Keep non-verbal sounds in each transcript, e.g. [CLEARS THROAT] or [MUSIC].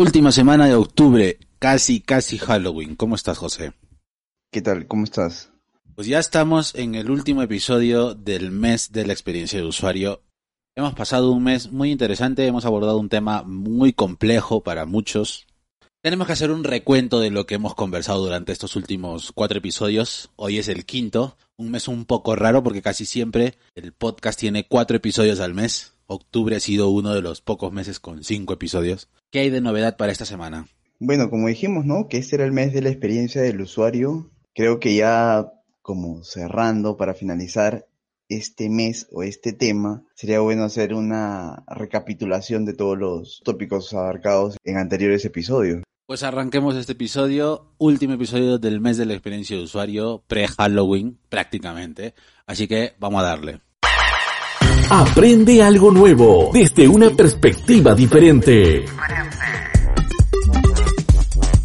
Última semana de octubre, casi, casi Halloween. ¿Cómo estás, José? ¿Qué tal? ¿Cómo estás? Pues ya estamos en el último episodio del mes de la experiencia de usuario. Hemos pasado un mes muy interesante, hemos abordado un tema muy complejo para muchos. Tenemos que hacer un recuento de lo que hemos conversado durante estos últimos cuatro episodios. Hoy es el quinto, un mes un poco raro porque casi siempre el podcast tiene cuatro episodios al mes. Octubre ha sido uno de los pocos meses con cinco episodios. ¿Qué hay de novedad para esta semana? Bueno, como dijimos, ¿no? Que este era el mes de la experiencia del usuario. Creo que ya como cerrando para finalizar este mes o este tema, sería bueno hacer una recapitulación de todos los tópicos abarcados en anteriores episodios. Pues arranquemos este episodio, último episodio del mes de la experiencia de usuario, pre-Halloween prácticamente, así que vamos a darle. Aprende algo nuevo desde una perspectiva diferente.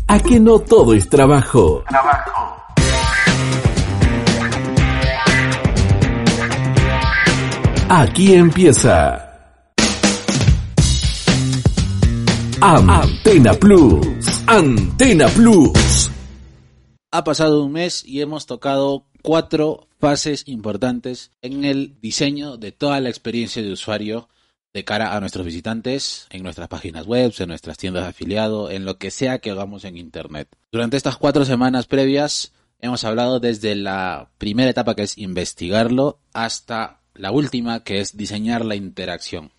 A que no todo es trabajo. Aquí empieza. Antena Plus. Antena Plus. Ha pasado un mes y hemos tocado cuatro fases importantes en el diseño de toda la experiencia de usuario de cara a nuestros visitantes en nuestras páginas web, en nuestras tiendas de afiliado, en lo que sea que hagamos en Internet. Durante estas cuatro semanas previas hemos hablado desde la primera etapa que es investigarlo hasta la última que es diseñar la interacción.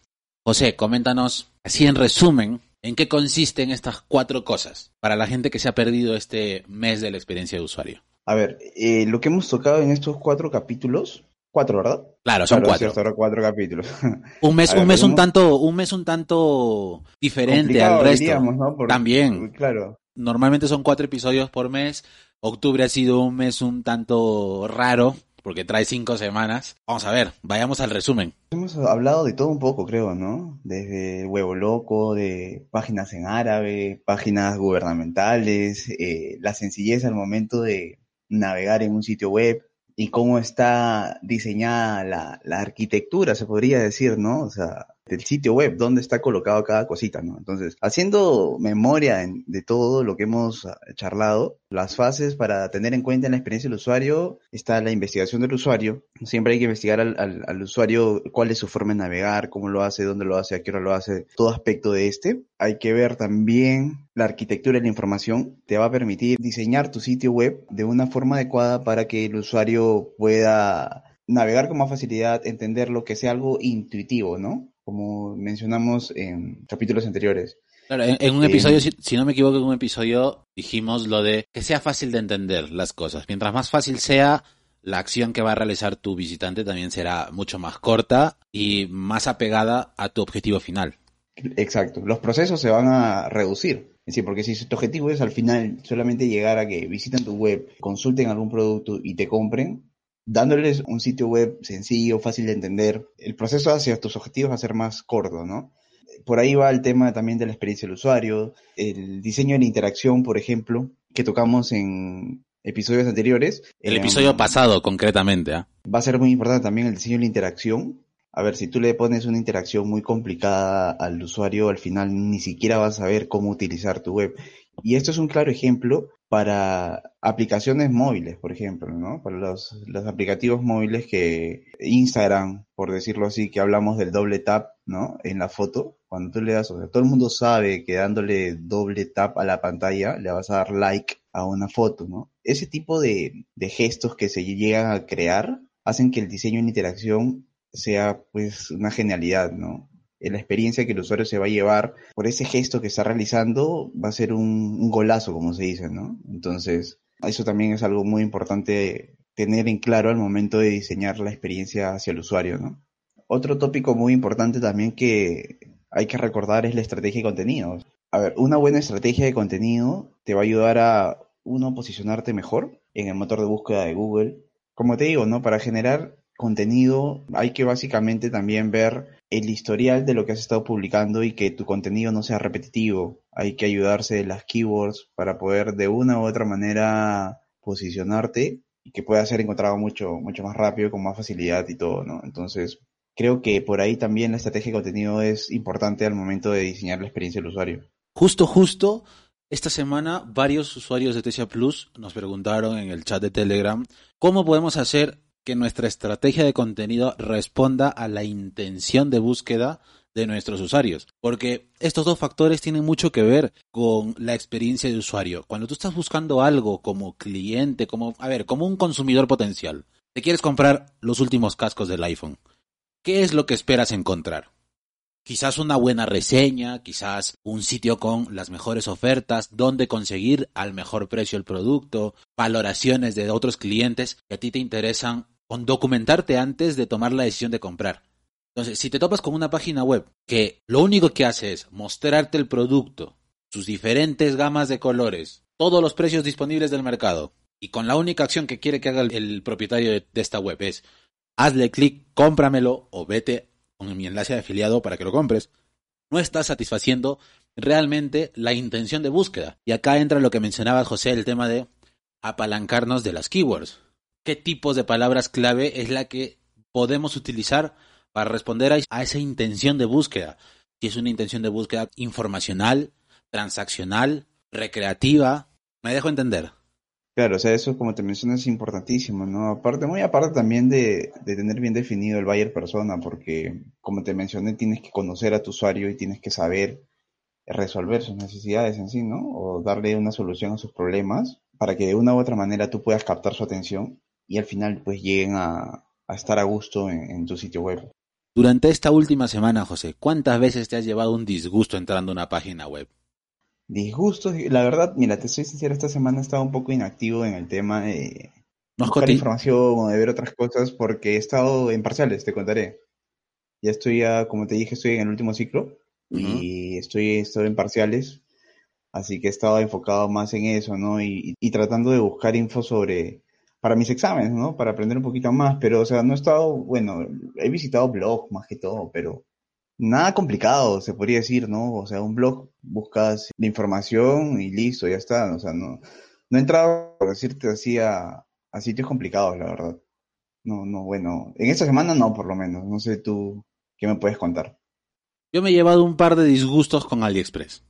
José, coméntanos así en resumen en qué consisten estas cuatro cosas para la gente que se ha perdido este mes de la experiencia de usuario. A ver, eh, lo que hemos tocado en estos cuatro capítulos, cuatro, ¿verdad? Claro, son cuatro. Cierto, cuatro capítulos. [LAUGHS] Un mes, un mes un tanto, un mes un tanto diferente al resto. ¿no? También. Claro. Normalmente son cuatro episodios por mes. Octubre ha sido un mes un tanto raro porque trae cinco semanas. Vamos a ver, vayamos al resumen. Hemos hablado de todo un poco, creo, ¿no? Desde Huevo Loco, de páginas en árabe, páginas gubernamentales, eh, la sencillez al momento de navegar en un sitio web y cómo está diseñada la, la arquitectura, se podría decir, ¿no? O sea, del sitio web, dónde está colocado cada cosita, ¿no? Entonces, haciendo memoria de todo lo que hemos ah, charlado, las fases para tener en cuenta en la experiencia del usuario está la investigación del usuario. Siempre hay que investigar al, al, al, usuario cuál es su forma de navegar, cómo lo hace, dónde lo hace, a qué hora lo hace, todo aspecto de este. Hay que ver también la arquitectura de la información. Te va a permitir diseñar tu sitio web de una forma adecuada para que el usuario pueda navegar con más facilidad, entender lo que sea algo intuitivo, ¿no? Como mencionamos en capítulos anteriores. Claro, en, en un episodio, eh, si, si, no me equivoco, en un episodio dijimos lo de que sea fácil de entender las cosas. Mientras más fácil sea, la acción que va a realizar tu visitante también será mucho más corta y más apegada a tu objetivo final. Exacto, los procesos se van a reducir. Es decir, porque si tu objetivo es al final solamente llegar a que visiten tu web, consulten algún producto y te compren, dándoles un sitio web sencillo, fácil de entender, el proceso hacia tus objetivos va a ser más corto, ¿no? Por ahí va el tema también de la experiencia del usuario, el diseño de la interacción, por ejemplo, que tocamos en episodios anteriores. El eh, episodio pasado, concretamente. ¿eh? Va a ser muy importante también el diseño de la interacción. A ver, si tú le pones una interacción muy complicada al usuario, al final ni siquiera vas a saber cómo utilizar tu web. Y esto es un claro ejemplo para aplicaciones móviles, por ejemplo, ¿no? Para los, los, aplicativos móviles que Instagram, por decirlo así, que hablamos del doble tap, ¿no? En la foto, cuando tú le das, o sea, todo el mundo sabe que dándole doble tap a la pantalla le vas a dar like a una foto, ¿no? Ese tipo de, de gestos que se llegan a crear hacen que el diseño en interacción sea pues una genialidad, ¿no? La experiencia que el usuario se va a llevar por ese gesto que está realizando va a ser un, golazo, como se dice, ¿no? Entonces, eso también es algo muy importante tener en claro al momento de diseñar la experiencia hacia el usuario, ¿no? Otro tópico muy importante también que hay que recordar es la estrategia de contenidos. A ver, una buena estrategia de contenido te va a ayudar a, uno, posicionarte mejor en el motor de búsqueda de Google. Como te digo, ¿no? Para generar contenido hay que básicamente también ver el historial de lo que has estado publicando y que tu contenido no sea repetitivo. Hay que ayudarse de las keywords para poder de una u otra manera posicionarte y que pueda ser encontrado mucho, mucho más rápido, con más facilidad y todo, ¿no? Entonces, creo que por ahí también la estrategia de contenido es importante al momento de diseñar la experiencia del usuario. Justo, justo, esta semana varios usuarios de Tesia Plus nos preguntaron en el chat de Telegram cómo podemos hacer que nuestra estrategia de contenido responda a la intención de búsqueda de nuestros usuarios. Porque estos dos factores tienen mucho que ver con la experiencia de usuario. Cuando tú estás buscando algo como cliente, como, a ver, como un consumidor potencial, te quieres comprar los últimos cascos del iPhone. ¿Qué es lo que esperas encontrar? Quizás una buena reseña, quizás un sitio con las mejores ofertas, dónde conseguir al mejor precio el producto, valoraciones de otros clientes que a ti te interesan con documentarte antes de tomar la decisión de comprar. Entonces, si te topas con una página web que lo único que hace es mostrarte el producto, sus diferentes gamas de colores, todos los precios disponibles del mercado, y con la única acción que quiere que haga el, propietario de, de, esta web es hazle clic, cómpramelo o vete con mi enlace de afiliado para que lo compres, no estás satisfaciendo realmente la intención de búsqueda. Y acá entra lo que mencionaba José, el tema de apalancarnos de las keywords qué tipos de palabras clave es la que podemos utilizar para responder a, esa intención de búsqueda. Si es una intención de búsqueda informacional, transaccional, recreativa, me dejo entender. Claro, o sea, eso como te mencionas es importantísimo, ¿no? Aparte, muy aparte también de, de, tener bien definido el buyer persona, porque como te mencioné, tienes que conocer a tu usuario y tienes que saber resolver sus necesidades en sí, ¿no? O darle una solución a sus problemas para que de una u otra manera tú puedas captar su atención y al final pues lleguen a, estar a gusto en, tu sitio web. Durante esta última semana, José, ¿cuántas veces te has llevado un disgusto entrando a una página web? Disgustos, la verdad, mira, te soy sincero, esta semana he estado un poco inactivo en el tema de buscar información o de ver otras cosas porque he estado en parciales, te contaré. Ya estoy, como te dije, estoy en el último ciclo y estoy, estoy en parciales, así que he estado enfocado más en eso, ¿no? y tratando de buscar info sobre para mis exámenes, ¿no? Para aprender un poquito más, pero, o sea, no he estado, bueno, he visitado blogs más que todo, pero nada complicado, se podría decir, ¿no? O sea, un blog, buscas la información y listo, ya está, o sea, no, no he entrado, por decirte así, a, a sitios complicados, la verdad. No, no, bueno, en esta semana no, por lo menos, no sé tú, ¿qué me puedes contar? Yo me he llevado un par de disgustos con AliExpress.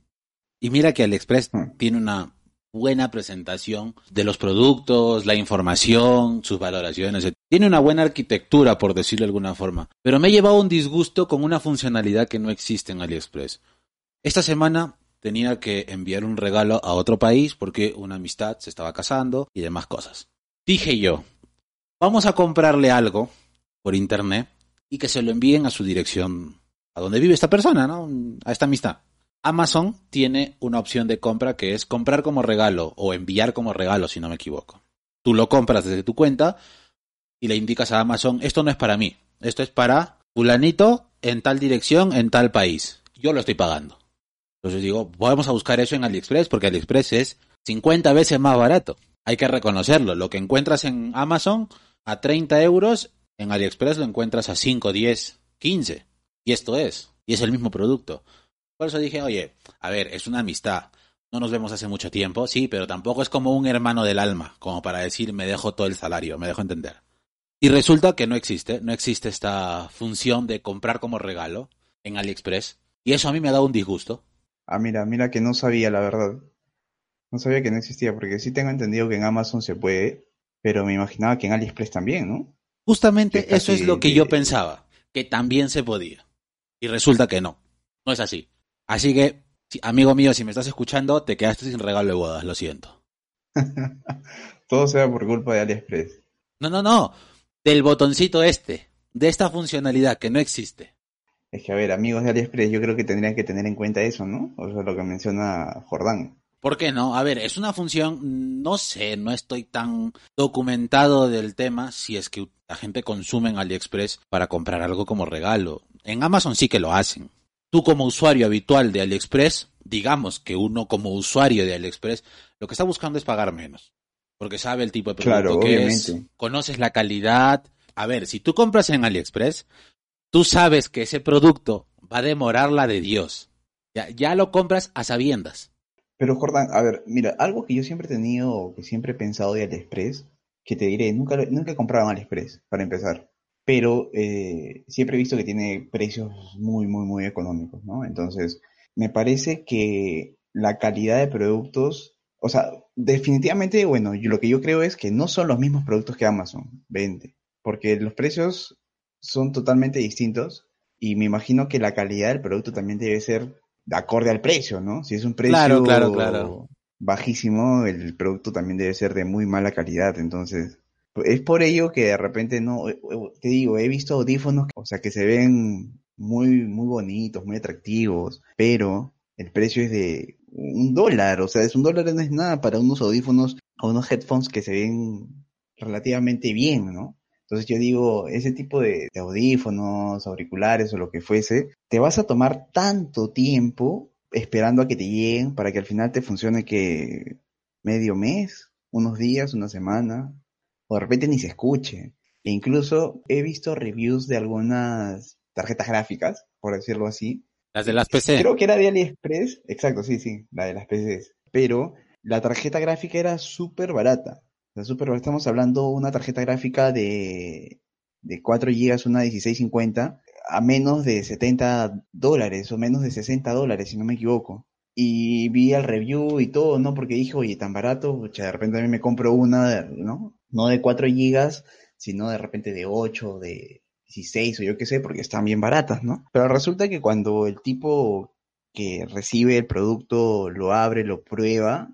Y mira que AliExpress hmm. tiene una buena presentación de los productos, la información, sus valoraciones. Tiene una buena arquitectura, por decirlo de alguna forma. Pero me he llevado un disgusto con una funcionalidad que no existe en AliExpress. Esta semana tenía que enviar un regalo a otro país porque una amistad se estaba casando y demás cosas. Dije yo, vamos a comprarle algo por internet y que se lo envíen a su dirección, a donde vive esta persona, ¿no? A esta amistad. Amazon tiene una opción de compra que es comprar como regalo o enviar como regalo, si no me equivoco. Tú lo compras desde tu cuenta y le indicas a Amazon, esto no es para mí, esto es para fulanito en tal dirección, en tal país. Yo lo estoy pagando. Entonces digo, vamos a buscar eso en AliExpress porque AliExpress es 50 veces más barato. Hay que reconocerlo. Lo que encuentras en Amazon a 30 euros, en AliExpress lo encuentras a 5, 10, 15. Y esto es. Y es el mismo producto. Por eso dije, oye, a ver, es una amistad. No nos vemos hace mucho tiempo, sí, pero tampoco es como un hermano del alma, como para decir me dejo todo el salario, me dejo entender. Y resulta que no existe, no existe esta función de comprar como regalo en AliExpress. Y eso a mí me ha dado un disgusto. Ah, mira, mira que no sabía la verdad. No sabía que no existía, porque sí tengo entendido que en Amazon se puede, pero me imaginaba que en AliExpress también, ¿no? Justamente eso es lo que yo pensaba, que también se podía. Y resulta que no, no es así. Así que, amigo mío, si me estás escuchando, te quedaste sin regalo de bodas, lo siento. [LAUGHS] Todo sea por culpa de AliExpress. No, no, no. Del botoncito este, de esta funcionalidad que no existe. Es que, a ver, amigos de AliExpress, yo creo que tendrían que tener en cuenta eso, ¿no? O sea, lo que menciona Jordán. ¿Por qué no? A ver, es una función, no sé, no estoy tan documentado del tema si es que la gente consume en AliExpress para comprar algo como regalo. En Amazon sí que lo hacen. Tú como usuario habitual de AliExpress, digamos que uno como usuario de AliExpress, lo que está buscando es pagar menos. Porque sabe el tipo de producto Claro, que obviamente. es, conoces la calidad. A ver, si tú compras en AliExpress, tú sabes que ese producto va a demorar la de Dios. Ya, ya lo compras a sabiendas. Pero Jordan, a ver, mira, algo que yo siempre he tenido, que siempre he pensado de AliExpress, que te diré, nunca, nunca he comprado en AliExpress, para empezar. Pero eh, siempre he visto que tiene precios muy, muy, muy económicos, ¿no? Entonces, me parece que la calidad de productos, o sea, definitivamente, bueno, yo- lo que yo creo es que no son los mismos productos que Amazon vende, porque los precios son totalmente distintos y me imagino que la calidad del producto también debe ser de acorde al precio, ¿no? Si es un precio Claro, claro, claro. bajísimo, el producto también debe ser de muy mala calidad. Entonces, es por ello que de repente no, eh, eh, te digo, he visto audífonos, o sea, que se ven muy, muy bonitos, muy atractivos, pero el precio es de un dólar, o sea, es un dólar no es nada para unos audífonos o unos headphones que se ven relativamente bien, ¿no? Entonces yo digo, ese tipo de, de audífonos, auriculares o lo que fuese, te vas a tomar tanto tiempo esperando a que te lleguen para que al final te funcione que medio mes, unos días, una semana, o de repente ni se escuche. E incluso he visto reviews de algunas tarjetas gráficas, por decirlo así. Las de las PC. Creo que era de AliExpress, exacto, sí, sí, la de las PCs. Pero la tarjeta gráfica era súper barata. O sea, súper barata. Estamos hablando de una tarjeta gráfica de, de 4 GB, una 1650, a menos de 70 dólares o menos de 60 dólares, si no me equivoco. Y vi el review y todo, ¿no? Porque dije, oye, tan barato, pucha, de repente a mí me compro una, ¿no? No de 4 gigas, sino de repente de 8, de 16 o yo qué sé, porque están bien baratas, ¿no? Pero resulta que cuando el tipo que recibe el producto lo abre, lo prueba,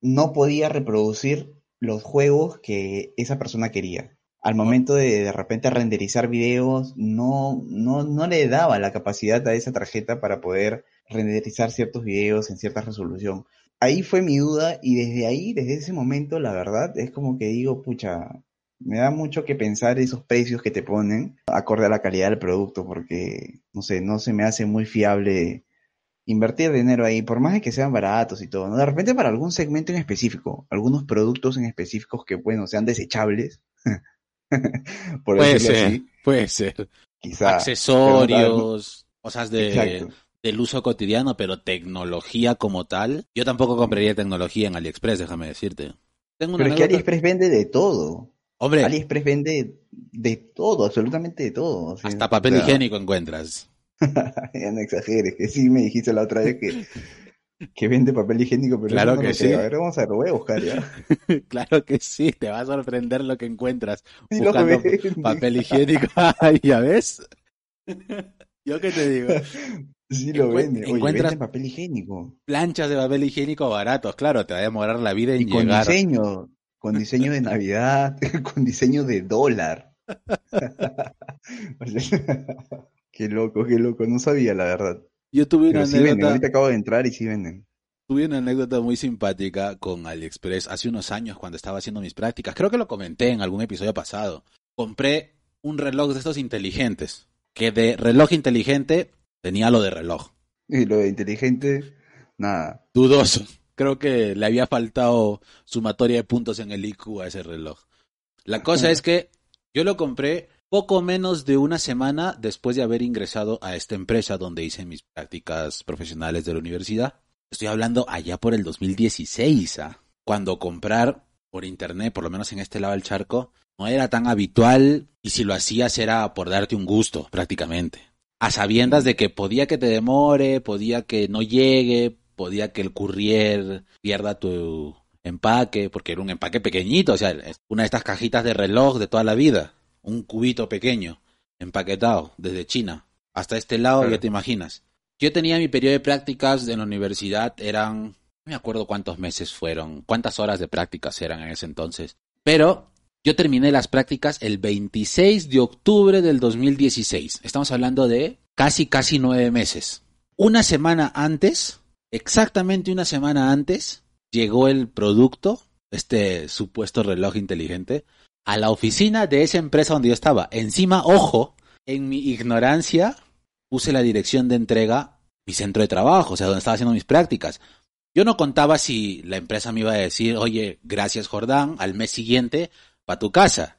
no podía reproducir los juegos que esa persona quería. Al momento de de repente renderizar videos, no, no, no le daba la capacidad a esa tarjeta para poder renderizar ciertos videos en cierta resolución. Ahí fue mi duda y desde ahí, desde ese momento, la verdad, es como que digo, pucha, me da mucho que pensar esos precios que te ponen acorde a la calidad del producto, porque, no sé, no se me hace muy fiable invertir dinero ahí, por más de que sean baratos y todo, ¿no? De repente para algún segmento en específico, algunos productos en específicos que, bueno, sean desechables, [LAUGHS] por Puede ser, así, puede ser. quizá. Accesorios, cosas de, Exacto. Del uso cotidiano, pero tecnología como tal. Yo tampoco compraría tecnología en AliExpress, déjame decirte. Tengo una Pero es que AliExpress vende de todo. Hombre, AliExpress vende de todo, absolutamente de todo. o sea, hasta papel o sea, higiénico encuentras. [LAUGHS] Ya no exageres, que sí me dijiste la otra vez que, que vende papel higiénico, pero Claro no que sí. creo. A ver, vamos a ver, lo voy a buscar ya. [LAUGHS] claro que sí, te va a sorprender lo que encuentras Sí buscando papel higiénico. [LAUGHS] ¿Ya ves? Yo qué te digo. Sí lo vende. Oye, encuentras- papel higiénico. Planchas de papel higiénico baratos, claro, te va a demorar la vida en Y con llegar. diseño, con diseño de Navidad, [LAUGHS] con diseño de dólar. [LAUGHS] Qué loco, qué loco, no sabía la verdad. Yo tuve una Pero sí venden, anécdota. ahorita acabo de entrar y sí venden. Tuve una anécdota muy simpática con AliExpress hace unos años cuando estaba haciendo mis prácticas. Creo que lo comenté en algún episodio pasado. Compré un reloj de estos inteligentes, que de reloj inteligente tenía lo de reloj. Y lo de inteligente, nada. Dudoso. Creo que le había faltado sumatoria de puntos en el IQ a ese reloj. La cosa es que yo lo compré poco menos de una semana después de haber ingresado a esta empresa donde hice mis prácticas profesionales de la universidad. Estoy hablando allá por el 2016, ¿ah? cuando comprar por internet, por lo menos en este lado del charco, no era tan habitual y si lo hacías era por darte un gusto prácticamente. A sabiendas de que podía que te demore, podía que no llegue, podía que el courier pierda tu empaque, porque era un empaque pequeñito, o sea, una de estas cajitas de reloj de toda la vida, un cubito pequeño, empaquetado desde China hasta este lado, Claro. ya te imaginas. Yo tenía mi periodo de prácticas en la universidad, eran, no me acuerdo cuántos meses fueron, cuántas horas de prácticas eran en ese entonces, pero yo terminé las prácticas el 26 de octubre del 2016. Estamos hablando de casi, casi nueve meses. Una semana antes, exactamente una semana antes, llegó el producto, este supuesto reloj inteligente, a la oficina de esa empresa donde yo estaba. Encima, ojo, en mi ignorancia, puse la dirección de entrega, mi centro de trabajo, o sea, donde estaba haciendo mis prácticas. Yo no contaba si la empresa me iba a decir, oye, gracias Jordán, al mes siguiente, para tu casa,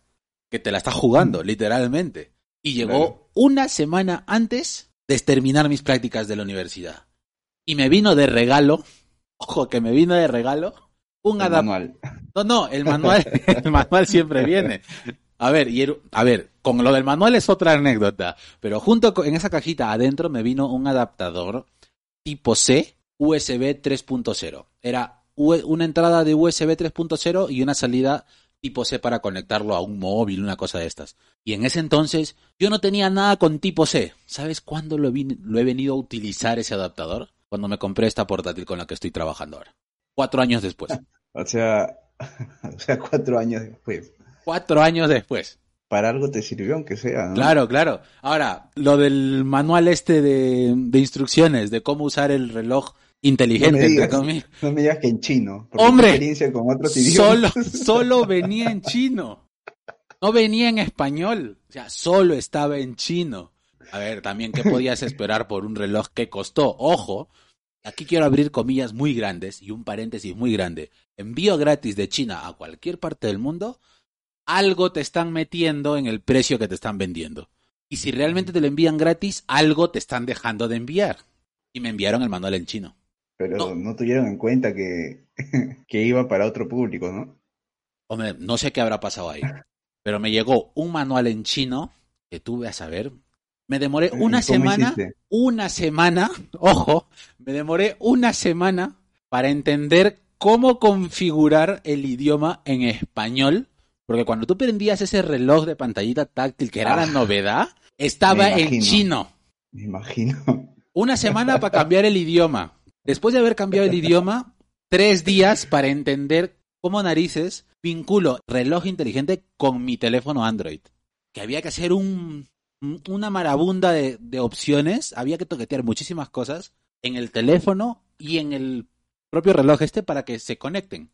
que te la estás jugando, literalmente. Y llegó Claro. una semana antes de terminar mis prácticas de la universidad. Y me vino de regalo, [LAUGHS] ojo que me vino de regalo, un adaptador. No, no, el manual, [LAUGHS] el manual siempre viene. A ver, y el- a ver, con lo del manual es otra anécdota, pero junto con, en esa cajita adentro me vino un adaptador tipo C USB 3.0. Era una entrada de USB 3.0 y una salida tipo C para conectarlo a un móvil, una cosa de estas. Y en ese entonces yo no tenía nada con tipo C. ¿Sabes cuándo lo, lo he venido a utilizar ese adaptador? Cuando me compré esta portátil con la que estoy trabajando ahora. Cuatro años después. [LAUGHS] O sea, [LAUGHS] o sea, cuatro años después. Cuatro años después. Para algo te sirvió, aunque sea, ¿no? Claro, claro. Ahora, lo del manual este de, de instrucciones de cómo usar el reloj inteligente, No me entre digas. comillas. No me digas que en chino. porque ¡Hombre! experiencia con otros Solo, solo [LAUGHS] venía en chino. No venía en español. O sea, solo estaba en chino. A ver, también, ¿qué podías esperar por un reloj que costó? Ojo, aquí quiero abrir comillas muy grandes y un paréntesis muy grande. Envío gratis de China a cualquier parte del mundo. Algo te están metiendo en el precio que te están vendiendo. Y si realmente te lo envían gratis, algo te están dejando de enviar. Y me enviaron el manual en chino. Pero No. no. tuvieron en cuenta que, [LAUGHS] que iba para otro público, ¿no? Hombre, no sé qué habrá pasado ahí. Pero me llegó un manual en chino que tuve a saber. Me demoré ¿Y una semana, hiciste? una semana, [LAUGHS] ojo, me demoré una semana para entender cómo configurar el idioma en español. Porque cuando tú prendías ese reloj de pantallita táctil, que era la Ah, novedad, estaba en chino. Me imagino. Una semana para cambiar el idioma. Después de haber cambiado el [LAUGHS] idioma, tres días para entender cómo narices vinculo reloj inteligente con mi teléfono Android. Que había que hacer un, un- una marabunda de, de opciones, había que toquetear muchísimas cosas en el teléfono y en el propio reloj este para que se conecten.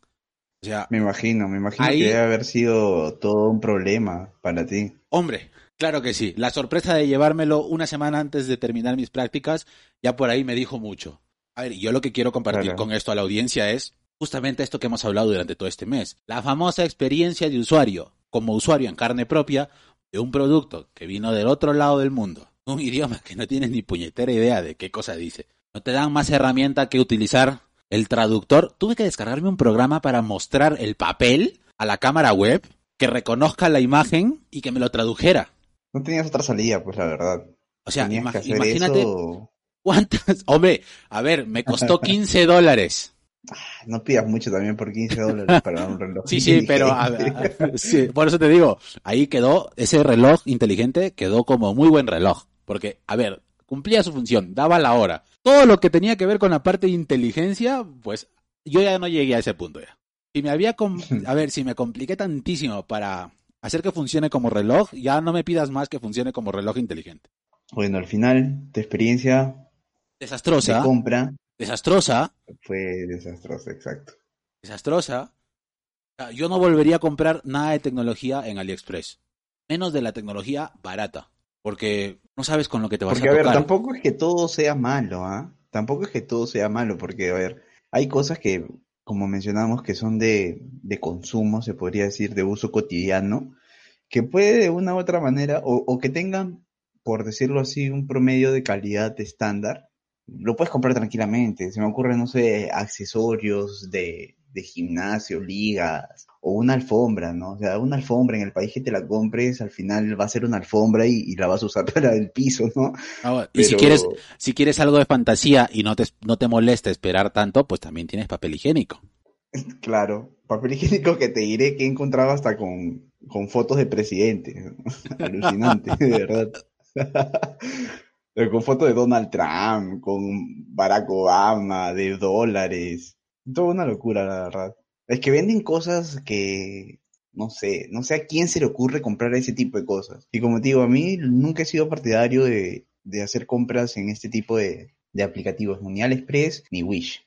O sea, Me imagino, me imagino Ahí- que debe haber sido todo un problema para ti. Hombre, claro que sí. La sorpresa de llevármelo una semana antes de terminar mis prácticas, ya por ahí me dijo mucho. A ver, yo lo que quiero compartir Claro. con esto a la audiencia es justamente esto que hemos hablado durante todo este mes. La famosa experiencia de usuario, como usuario en carne propia, de un producto que vino del otro lado del mundo. Un [LAUGHS] idioma que no tienes ni puñetera idea de qué cosa dice. No te dan más herramienta que utilizar el traductor. Tuve que descargarme un programa para mostrar el papel a la cámara web que reconozca la imagen y que me lo tradujera. No tenías otra salida, pues la verdad. O sea, Tenías ima- que hacer imagínate eso. Cuántas. [LAUGHS] Hombre, a ver, me costó [LAUGHS] 15 dólares. No pidas mucho también por 15 dólares para un reloj. Sí, sí, pero a- a- sí, por eso te digo, ahí quedó, ese reloj inteligente quedó como muy buen reloj. Porque, a ver, cumplía su función, daba la hora. Todo lo que tenía que ver con la parte de inteligencia, pues yo ya no llegué a ese punto ya. Si me había, [LAUGHS] a ver, si me compliqué tantísimo para hacer que funcione como reloj, ya no me pidas más que funcione como reloj inteligente. Bueno, al final, tu experiencia de Desastrosa, compra desastrosa, fue desastrosa, exacto. desastrosa. O sea, Yo no volvería a comprar nada de tecnología en AliExpress. Menos de la tecnología barata. Porque no sabes con lo que te vas Porque, a a ver, tampoco es que todo sea malo, ¿ah? Tampoco es que todo sea malo, porque, a ver, hay cosas que, como mencionamos, que son de, de consumo, se podría decir, de uso cotidiano, que puede de una u otra manera, o, o que tengan, por decirlo así, un promedio de calidad estándar, lo puedes comprar tranquilamente. Se me ocurren, no sé, accesorios de, de gimnasio, ligas, o una alfombra, ¿no? O sea, una alfombra en el país que te la compres, al final va a ser una alfombra y, y la vas a usar [LAUGHS] para el piso, ¿no? Ah, y si quieres, si quieres algo de fantasía y no te, no te molesta esperar tanto, pues también tienes papel higiénico. Claro, papel higiénico que te diré que he encontrado hasta con, con fotos de presidente. [LAUGHS] Alucinante, de verdad. [LAUGHS] Con fotos de Donald Trump, con Barack Obama, de dólares. Toda una locura, la verdad. Es que venden cosas que, no sé, no sé a quién se le ocurre comprar ese tipo de cosas. Y como te digo, a mí nunca he sido partidario de, de hacer compras en este tipo de, de aplicativos, ni AliExpress ni Wish.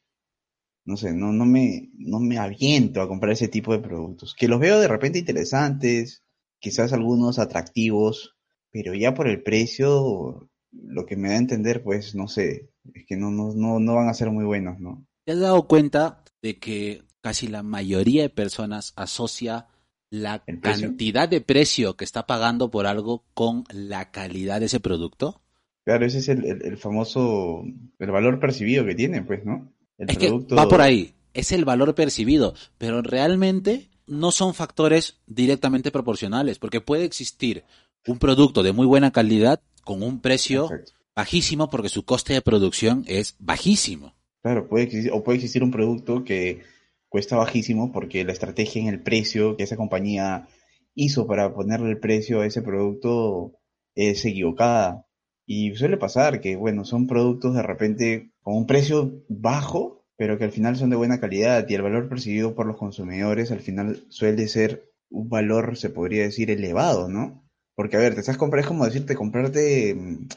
no sé, no, no me, no me aviento a comprar ese tipo de productos. Que los veo de repente interesantes, quizás algunos atractivos, pero ya por el precio, lo que me da a entender, pues, no sé, es que no, no, no, no van a ser muy buenos, ¿no? ¿Te has dado cuenta de que casi la mayoría de personas asocia la cantidad de precio que está pagando por algo con la calidad de ese producto? Claro, ese es el, el- el famoso, el valor percibido que tiene, pues, ¿no? El Es que producto- va por ahí, es el valor percibido, pero realmente no son factores directamente proporcionales, porque puede existir un producto de muy buena calidad con un precio bajísimo porque su coste de producción es bajísimo. Claro, puede existir, o puede existir un producto que cuesta bajísimo porque la estrategia en el precio que esa compañía hizo para ponerle el precio a ese producto es equivocada. Y suele pasar que, bueno, son productos de repente con un precio bajo, pero que al final son de buena calidad y el valor percibido por los consumidores al final suele ser un valor, se podría decir, elevado, ¿no? Porque, a ver, te estás comprando, es como decirte comprarte, mm,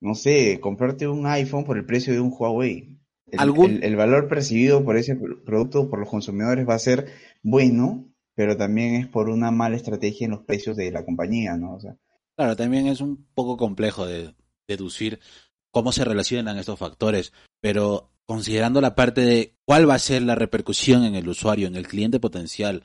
no sé, comprarte un iPhone por el precio de un Huawei. El, ¿Algún- el- el valor percibido por ese pr- producto por los consumidores va a ser bueno, pero también es por una mala estrategia en los precios de la compañía, ¿no? O sea, Claro, también es un poco complejo de deducir cómo se relacionan estos factores, pero considerando la parte de cuál va a ser la repercusión en el usuario, en el cliente potencial,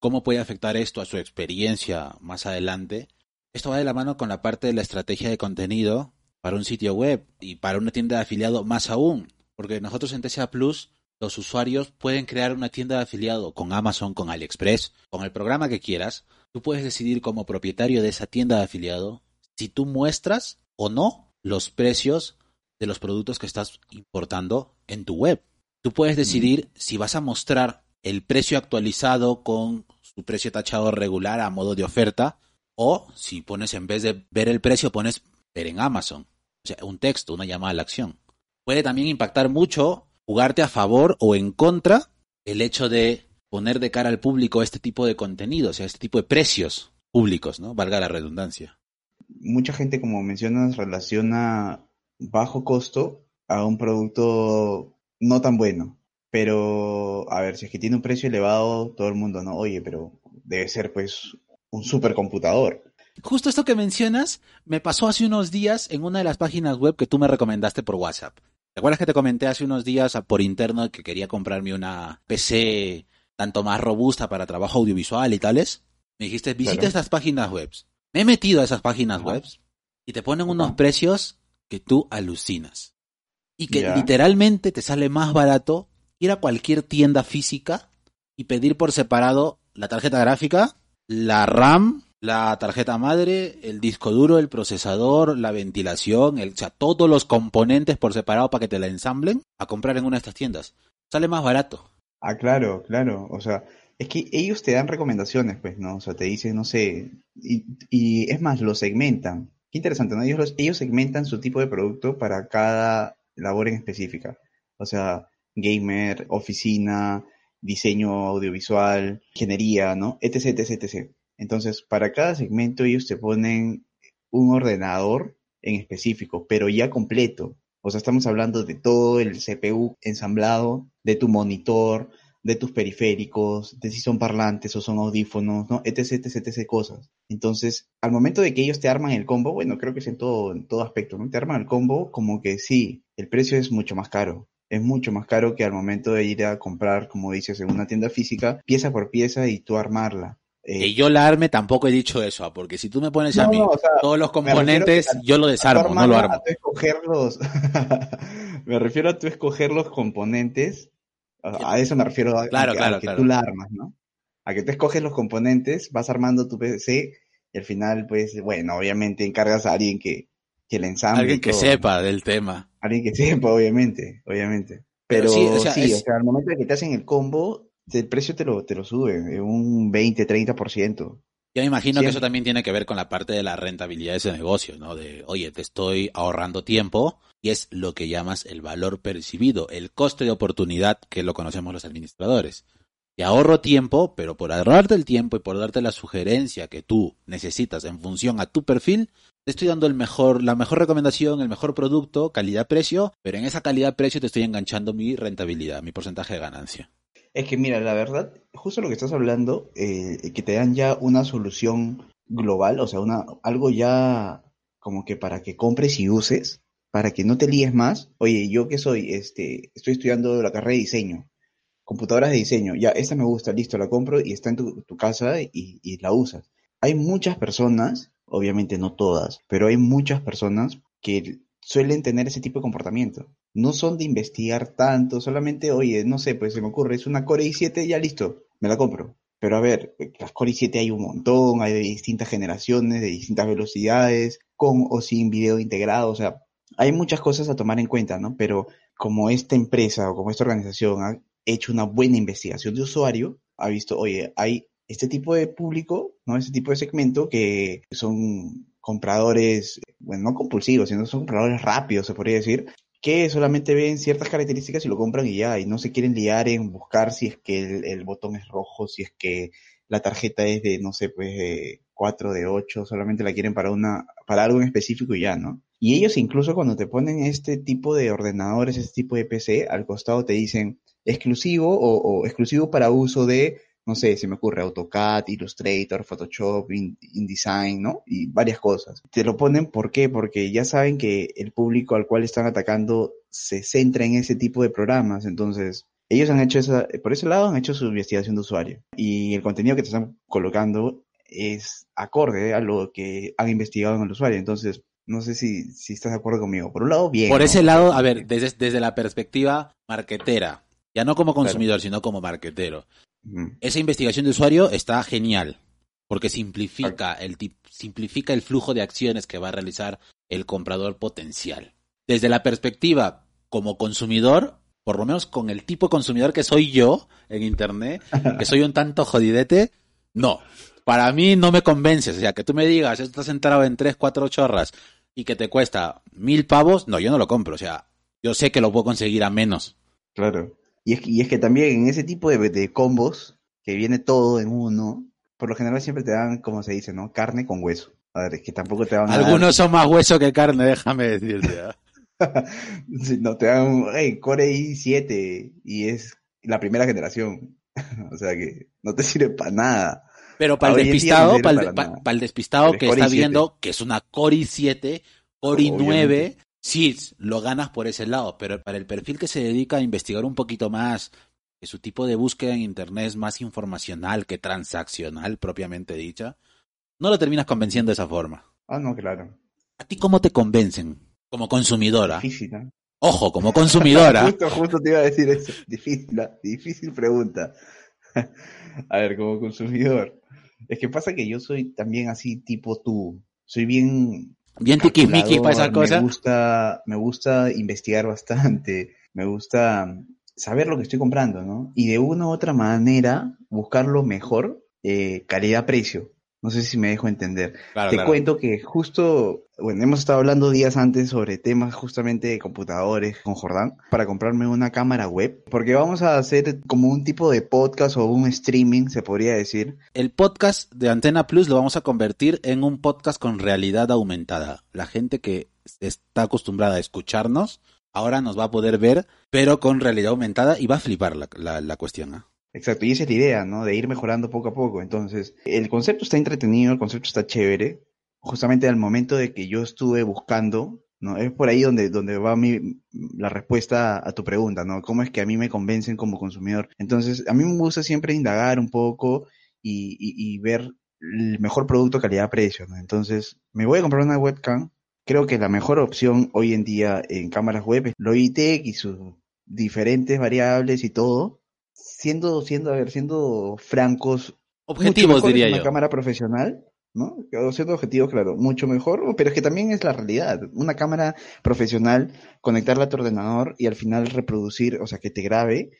cómo puede afectar esto a su experiencia más adelante, esto va de la mano con la parte de la estrategia de contenido para un sitio web y para una tienda de afiliado más aún, porque nosotros en TCA Plus los usuarios pueden crear una tienda de afiliado con Amazon, con AliExpress, con el programa que quieras. Tú puedes decidir como propietario de esa tienda de afiliado si tú muestras o no los precios de los productos que estás importando en tu web. Tú puedes decidir si vas a mostrar el precio actualizado con su precio tachado regular a modo de oferta o si pones en vez de ver el precio pones ver en Amazon. O sea, un texto, una llamada a la acción. Puede también impactar mucho jugarte a favor o en contra el hecho de poner de cara al público este tipo de contenido, o sea, este tipo de precios públicos, ¿no? Valga la redundancia. mucha gente, como mencionas, relaciona bajo costo a un producto no tan bueno. Pero, a ver, si es que tiene un precio elevado, todo el mundo, no, oye, pero debe ser pues un supercomputador. Justo esto que mencionas me pasó hace unos días en una de las páginas web que tú me recomendaste por WhatsApp. ¿Te acuerdas que te comenté hace unos días por interno que quería comprarme una PC tanto más robusta para trabajo audiovisual y tales? Me dijiste, visita Claro. estas páginas web. Me he metido a esas páginas web y te ponen unos precios que tú alucinas. Y que literalmente te sale más barato ir a cualquier tienda física y pedir por separado la tarjeta gráfica, la RAM, la tarjeta madre, el disco duro, el procesador, la ventilación, el, o sea, todos los componentes por separado para que te la ensamblen a comprar en una de estas tiendas. Sale más barato. Ah, claro, claro. O sea, es que ellos te dan recomendaciones, pues, ¿no? O sea, te dicen, no sé, y, y es más, lo segmentan. Qué interesante, ¿no? Ellos, los- ellos segmentan su tipo de producto para cada labor en específica. O sea, gamer, oficina, diseño audiovisual, ingeniería, ¿no? Etc, etc, etc. Entonces, para cada segmento ellos te ponen un ordenador en específico, pero ya completo. O sea, estamos hablando de todo el CPU ensamblado, de tu monitor, de tus periféricos, de si son parlantes o son audífonos, ¿no? Etc, etc, etc cosas. Entonces, al momento de que ellos te arman el combo, bueno, creo que es en todo, en todo aspecto, ¿no? Te arman el combo como que sí, el precio es mucho más caro. Es mucho más caro que al momento de ir a comprar, como dices, en una tienda física, pieza por pieza y tú armarla. Eh, Que yo la arme tampoco he dicho eso, ah, porque si tú me pones a mí no, o sea, todos los componentes, a- yo lo desarmo, no lo armo. a tú escoger los... [LAUGHS] me refiero a tú escoger los componentes. A, a eso me refiero a, Claro, a claro, que claro. tú la armas, ¿no? A que tú escoges los componentes, vas armando tu PC y al final, pues, bueno, obviamente encargas a alguien que, que le ensamble. Alguien que todo, sepa del tema. Alguien que sepa, [LAUGHS] obviamente, obviamente. Pero Pero, sí, sí, o o sea, es- al momento de que te hacen el combo, el precio te lo, te lo sube, un 20, 30%. Yo me imagino que eso también tiene que ver con la parte de la rentabilidad de ese negocio, ¿no? De, oye, te estoy ahorrando tiempo y es lo que llamas el valor percibido, el coste de oportunidad que lo conocemos los administradores. Te ahorro tiempo, pero por ahorrarte el tiempo y por darte la sugerencia que tú necesitas en función a tu perfil, te estoy dando el mejor, la mejor recomendación, el mejor producto, calidad-precio, pero en esa calidad-precio te estoy enganchando mi rentabilidad, mi porcentaje de ganancia. Es que mira, la verdad, justo lo que estás hablando, eh, que te dan ya una solución global, o sea, una, algo ya como que para que compres y uses, para que no te líes más. Oye, yo que soy, este, estoy estudiando la carrera de diseño, computadoras de diseño, ya, esta me gusta, listo, la compro y está en tu, casa y la usas. Hay muchas personas, obviamente no todas, pero hay muchas personas que suelen tener ese tipo de comportamiento. No son de investigar tanto, solamente, oye, no sé, pues se me ocurre, es una Core i7, ya listo, me la compro. Pero a ver, las Core i7 hay un montón, hay de distintas generaciones, de distintas velocidades, con o sin video integrado, o sea, hay muchas cosas a tomar en cuenta, ¿no? Pero como esta empresa o como esta organización ha hecho una buena investigación de usuario, ha visto, oye, hay este tipo de público, ¿no? Este tipo de segmento que son compradores, bueno, no compulsivos, sino son compradores rápidos, se podría decir, que solamente ven ciertas características y lo compran y ya, y no se quieren liar en buscar si es que el, botón es rojo, si es que la tarjeta es de, no sé, pues de 4, de 8, solamente la quieren para una, para algo en específico y ya, ¿no? Y ellos incluso cuando te ponen este tipo de ordenadores, este tipo de PC, al costado te dicen exclusivo o, o exclusivo para uso de no sé, se me ocurre AutoCAD, Illustrator, Photoshop, InDesign, ¿no? Y varias cosas. Te lo ponen, ¿por qué? Porque ya saben que el público al cual están atacando se centra en ese tipo de programas, entonces ellos han hecho esa, por ese lado han hecho su investigación de usuario y el contenido que te están colocando es acorde a lo que han investigado en el usuario, entonces no sé si, si estás de acuerdo conmigo. Por un lado, bien. Por ese lado, a ver, desde, desde la perspectiva marketera, ya no como consumidor, claro. sino como marketero. Esa investigación de usuario está genial, porque simplifica el, simplifica el flujo de acciones que va a realizar el comprador potencial. Desde la perspectiva como consumidor, por lo menos con el tipo de consumidor que soy yo en Internet, [LAUGHS] que soy un tanto jodidete, no. Para mí no me convences. O sea, que tú me digas, estás entrado en tres, cuatro chorras y que te cuesta mil pavos, no, yo no lo compro. O sea, yo sé que lo puedo conseguir a menos. Claro. Y es, y es que también en ese tipo de, de, combos, que viene todo en uno, por lo general siempre te dan, como se dice, ¿no? Carne con hueso. A ver, es que tampoco te van a Algunos dar... son más hueso que carne, déjame decirte. [LAUGHS] no, te dan, hey, Core i7 y es la primera generación. [LAUGHS] o sea que no te sirve para nada. Pero para el despistado, no para, el, para, para el despistado que está viendo que es una Core i7, Core i9, sí, lo ganas por ese lado, pero para el perfil que se dedica a investigar un poquito más, que su tipo de búsqueda en Internet es más informacional que transaccional, propiamente dicha, no lo terminas convenciendo de esa forma. Ah, no, claro. ¿A ti cómo te convencen como consumidora? Difícil, ¿no? Ojo, como consumidora. [LAUGHS] justo, justo te iba a decir eso. Difícil, difícil pregunta. [LAUGHS] a ver, como consumidor. Es que pasa que yo soy también así tipo tú. Soy bien Bien tiquismiquis para esas cosas. Me gusta, me gusta investigar bastante, me gusta saber lo que estoy comprando, ¿no? Y de una u otra manera buscar lo mejor, eh, calidad-precio. No sé si me dejo entender. Claro, Te claro. cuento que justo, bueno, hemos estado hablando días antes sobre temas justamente de computadores con Jordán para comprarme una cámara web, porque vamos a hacer como un tipo de podcast o un streaming, se podría decir. El podcast de Antena Plus lo vamos a convertir en un podcast con realidad aumentada. La gente que está acostumbrada a escucharnos ahora nos va a poder ver, pero con realidad aumentada y va a flipar la, la, la cuestión. ¿eh? Exacto, y esa es la idea, ¿no? De ir mejorando poco a poco. Entonces, el concepto está entretenido, el concepto está chévere. Justamente al momento de que yo estuve buscando, ¿no? Es por ahí donde, donde va mi, la respuesta a tu pregunta, ¿no? ¿Cómo es que a mí me convencen como consumidor? Entonces, a mí me gusta siempre indagar un poco y, y, y ver el mejor producto calidad-precio, ¿no? Entonces, me voy a comprar una webcam. Creo que la mejor opción hoy en día en cámaras web es Logitech y sus diferentes variables y todo siendo, siendo, a ver, siendo francos, objetivos diría una yo. cámara profesional, ¿no? Siendo objetivos, claro, mucho mejor, pero es que también es la realidad. Una cámara profesional, conectarla a tu ordenador y al final reproducir, o sea, que te grabe,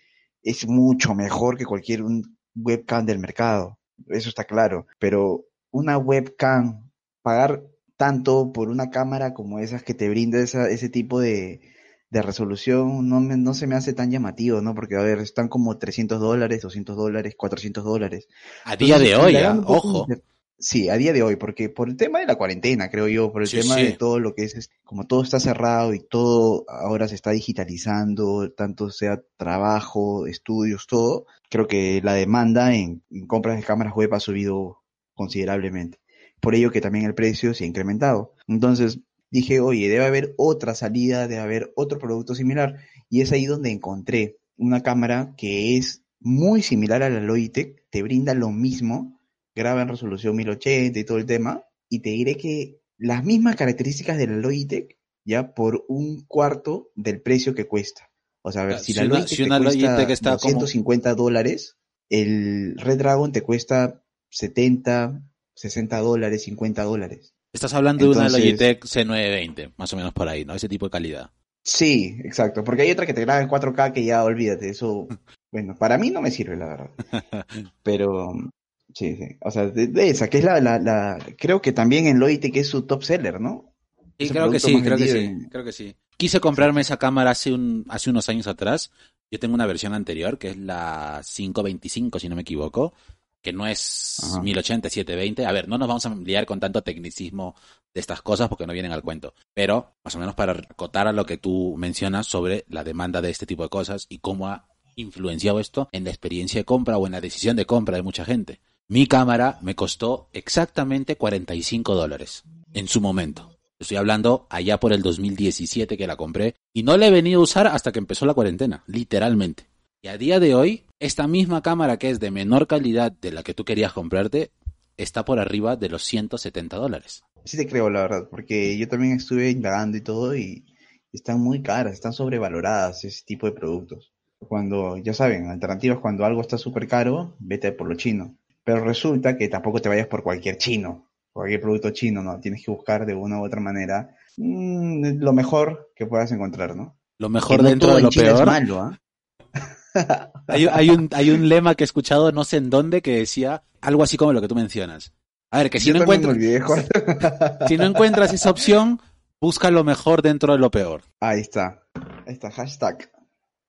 es mucho mejor que cualquier un webcam del mercado. Eso está claro. Pero una webcam, pagar tanto por una cámara como esas que te brinda esa, ese tipo de, de resolución no, me, no se me hace tan llamativo, ¿no? Porque, a ver, están como 300 dólares, 200 dólares, 400 dólares. A día de hoy, ah, un poco, ojo. Sí, a día de hoy, porque por el tema de la cuarentena, creo yo, por el Sí, tema sí. de todo lo que es, es- como todo está cerrado y todo ahora se está digitalizando, tanto sea trabajo, estudios, todo, creo que la demanda en, en compras de cámaras web ha subido considerablemente. Por ello que también el precio se ha incrementado. Entonces dije, oye, debe haber otra salida, debe haber otro producto similar. Y es ahí donde encontré una cámara que es muy similar a la Logitech, te brinda lo mismo, graba en resolución 1080 y todo el tema, y te diré que las mismas características de la Logitech, ya por un cuarto del precio que cuesta. O sea, a ver, Ah, si, si la Logitech si te una cuesta Logitech está como- 250 dólares, el Red Dragon te cuesta 70, 60 dólares, 50 dólares. Estás hablando de una Logitech C920, más o menos por ahí, ¿no? Ese tipo de calidad. Sí, exacto, porque hay otra que te graba en 4K que ya olvídate, eso, [LAUGHS] bueno, para mí no me sirve, la verdad. [LAUGHS] Pero, sí, sí, o sea, de, de esa, que es la, la, la, creo que también en Logitech es su top seller, ¿no? Sí, Es creo que sí, creo que sí, en- creo que sí. Quise comprarme esa cámara hace un hace unos años atrás. Yo tengo una versión anterior que es la 525, si no me equivoco, que no es Ajá. 1080, 720. A ver, no nos vamos a liar con tanto tecnicismo de estas cosas porque no vienen al cuento. Pero, más o menos para acotar a lo que tú mencionas sobre la demanda de este tipo de cosas y cómo ha influenciado esto en la experiencia de compra o en la decisión de compra de mucha gente. Mi cámara me costó exactamente 45 dólares en su momento. Estoy hablando allá por el 2017 que la compré y no la he venido a usar hasta que empezó la cuarentena, literalmente. Y a día de hoy, esta misma cámara que es de menor calidad de la que tú querías comprarte, está por arriba de los 170 dólares. Sí te creo, la verdad, porque yo también estuve indagando y todo y están muy caras, están sobrevaloradas ese tipo de productos. Cuando, ya saben, alternativas cuando algo está súper caro, vete por lo chino. Pero resulta que tampoco te vayas por cualquier chino, cualquier producto chino, ¿no? Tienes que buscar de una u otra manera mm, lo mejor que puedas encontrar, ¿no? Lo mejor Que no dentro todo de en lo China es peor. malo, ¿ah? [LAUGHS] Hay, hay un, hay un lema que he escuchado no sé en dónde que decía algo así como lo que tú mencionas. A ver, que si Yo no, encuentras, [LAUGHS] si no encuentras esa opción, busca lo mejor dentro de lo peor. Ahí está. Ahí está, hashtag.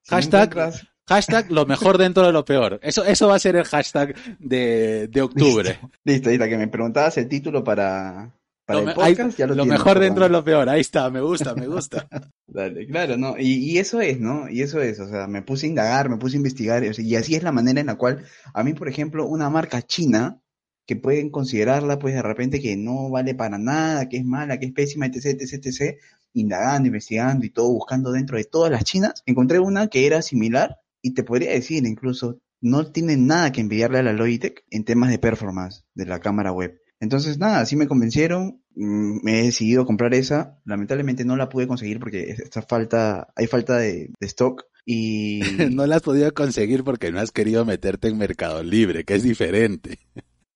Si no Hashtag- encuentras- Hashtag lo mejor dentro de lo peor. Eso, eso va a ser el hashtag de, de octubre. Listo, ahí está, que me preguntabas el título para, para Lo, el me- ahí- podcast, ya lo, lo tienes, mejor dentro de lo peor. Ahí está, me gusta, me gusta. [LAUGHS] Dale, claro, ¿no? Y, y eso es, ¿no? Y eso es, o sea, me puse a indagar, me puse a investigar, y así es la manera en la cual, a mí, por ejemplo, una marca china, que pueden considerarla, pues, de repente que no vale para nada, que es mala, que es pésima, etc, etc, etc, indagando, investigando y todo, buscando dentro de todas las chinas, encontré una que era similar, y te podría decir, incluso, no tiene nada que envidiarle a la Logitech en temas de performance de la cámara web. Entonces, nada, así me convencieron, me he decidido comprar esa. Lamentablemente no la pude conseguir porque está falta, hay falta de, de stock. Y [LAUGHS] No la has podido conseguir porque no has querido meterte en Mercado Libre, que es diferente.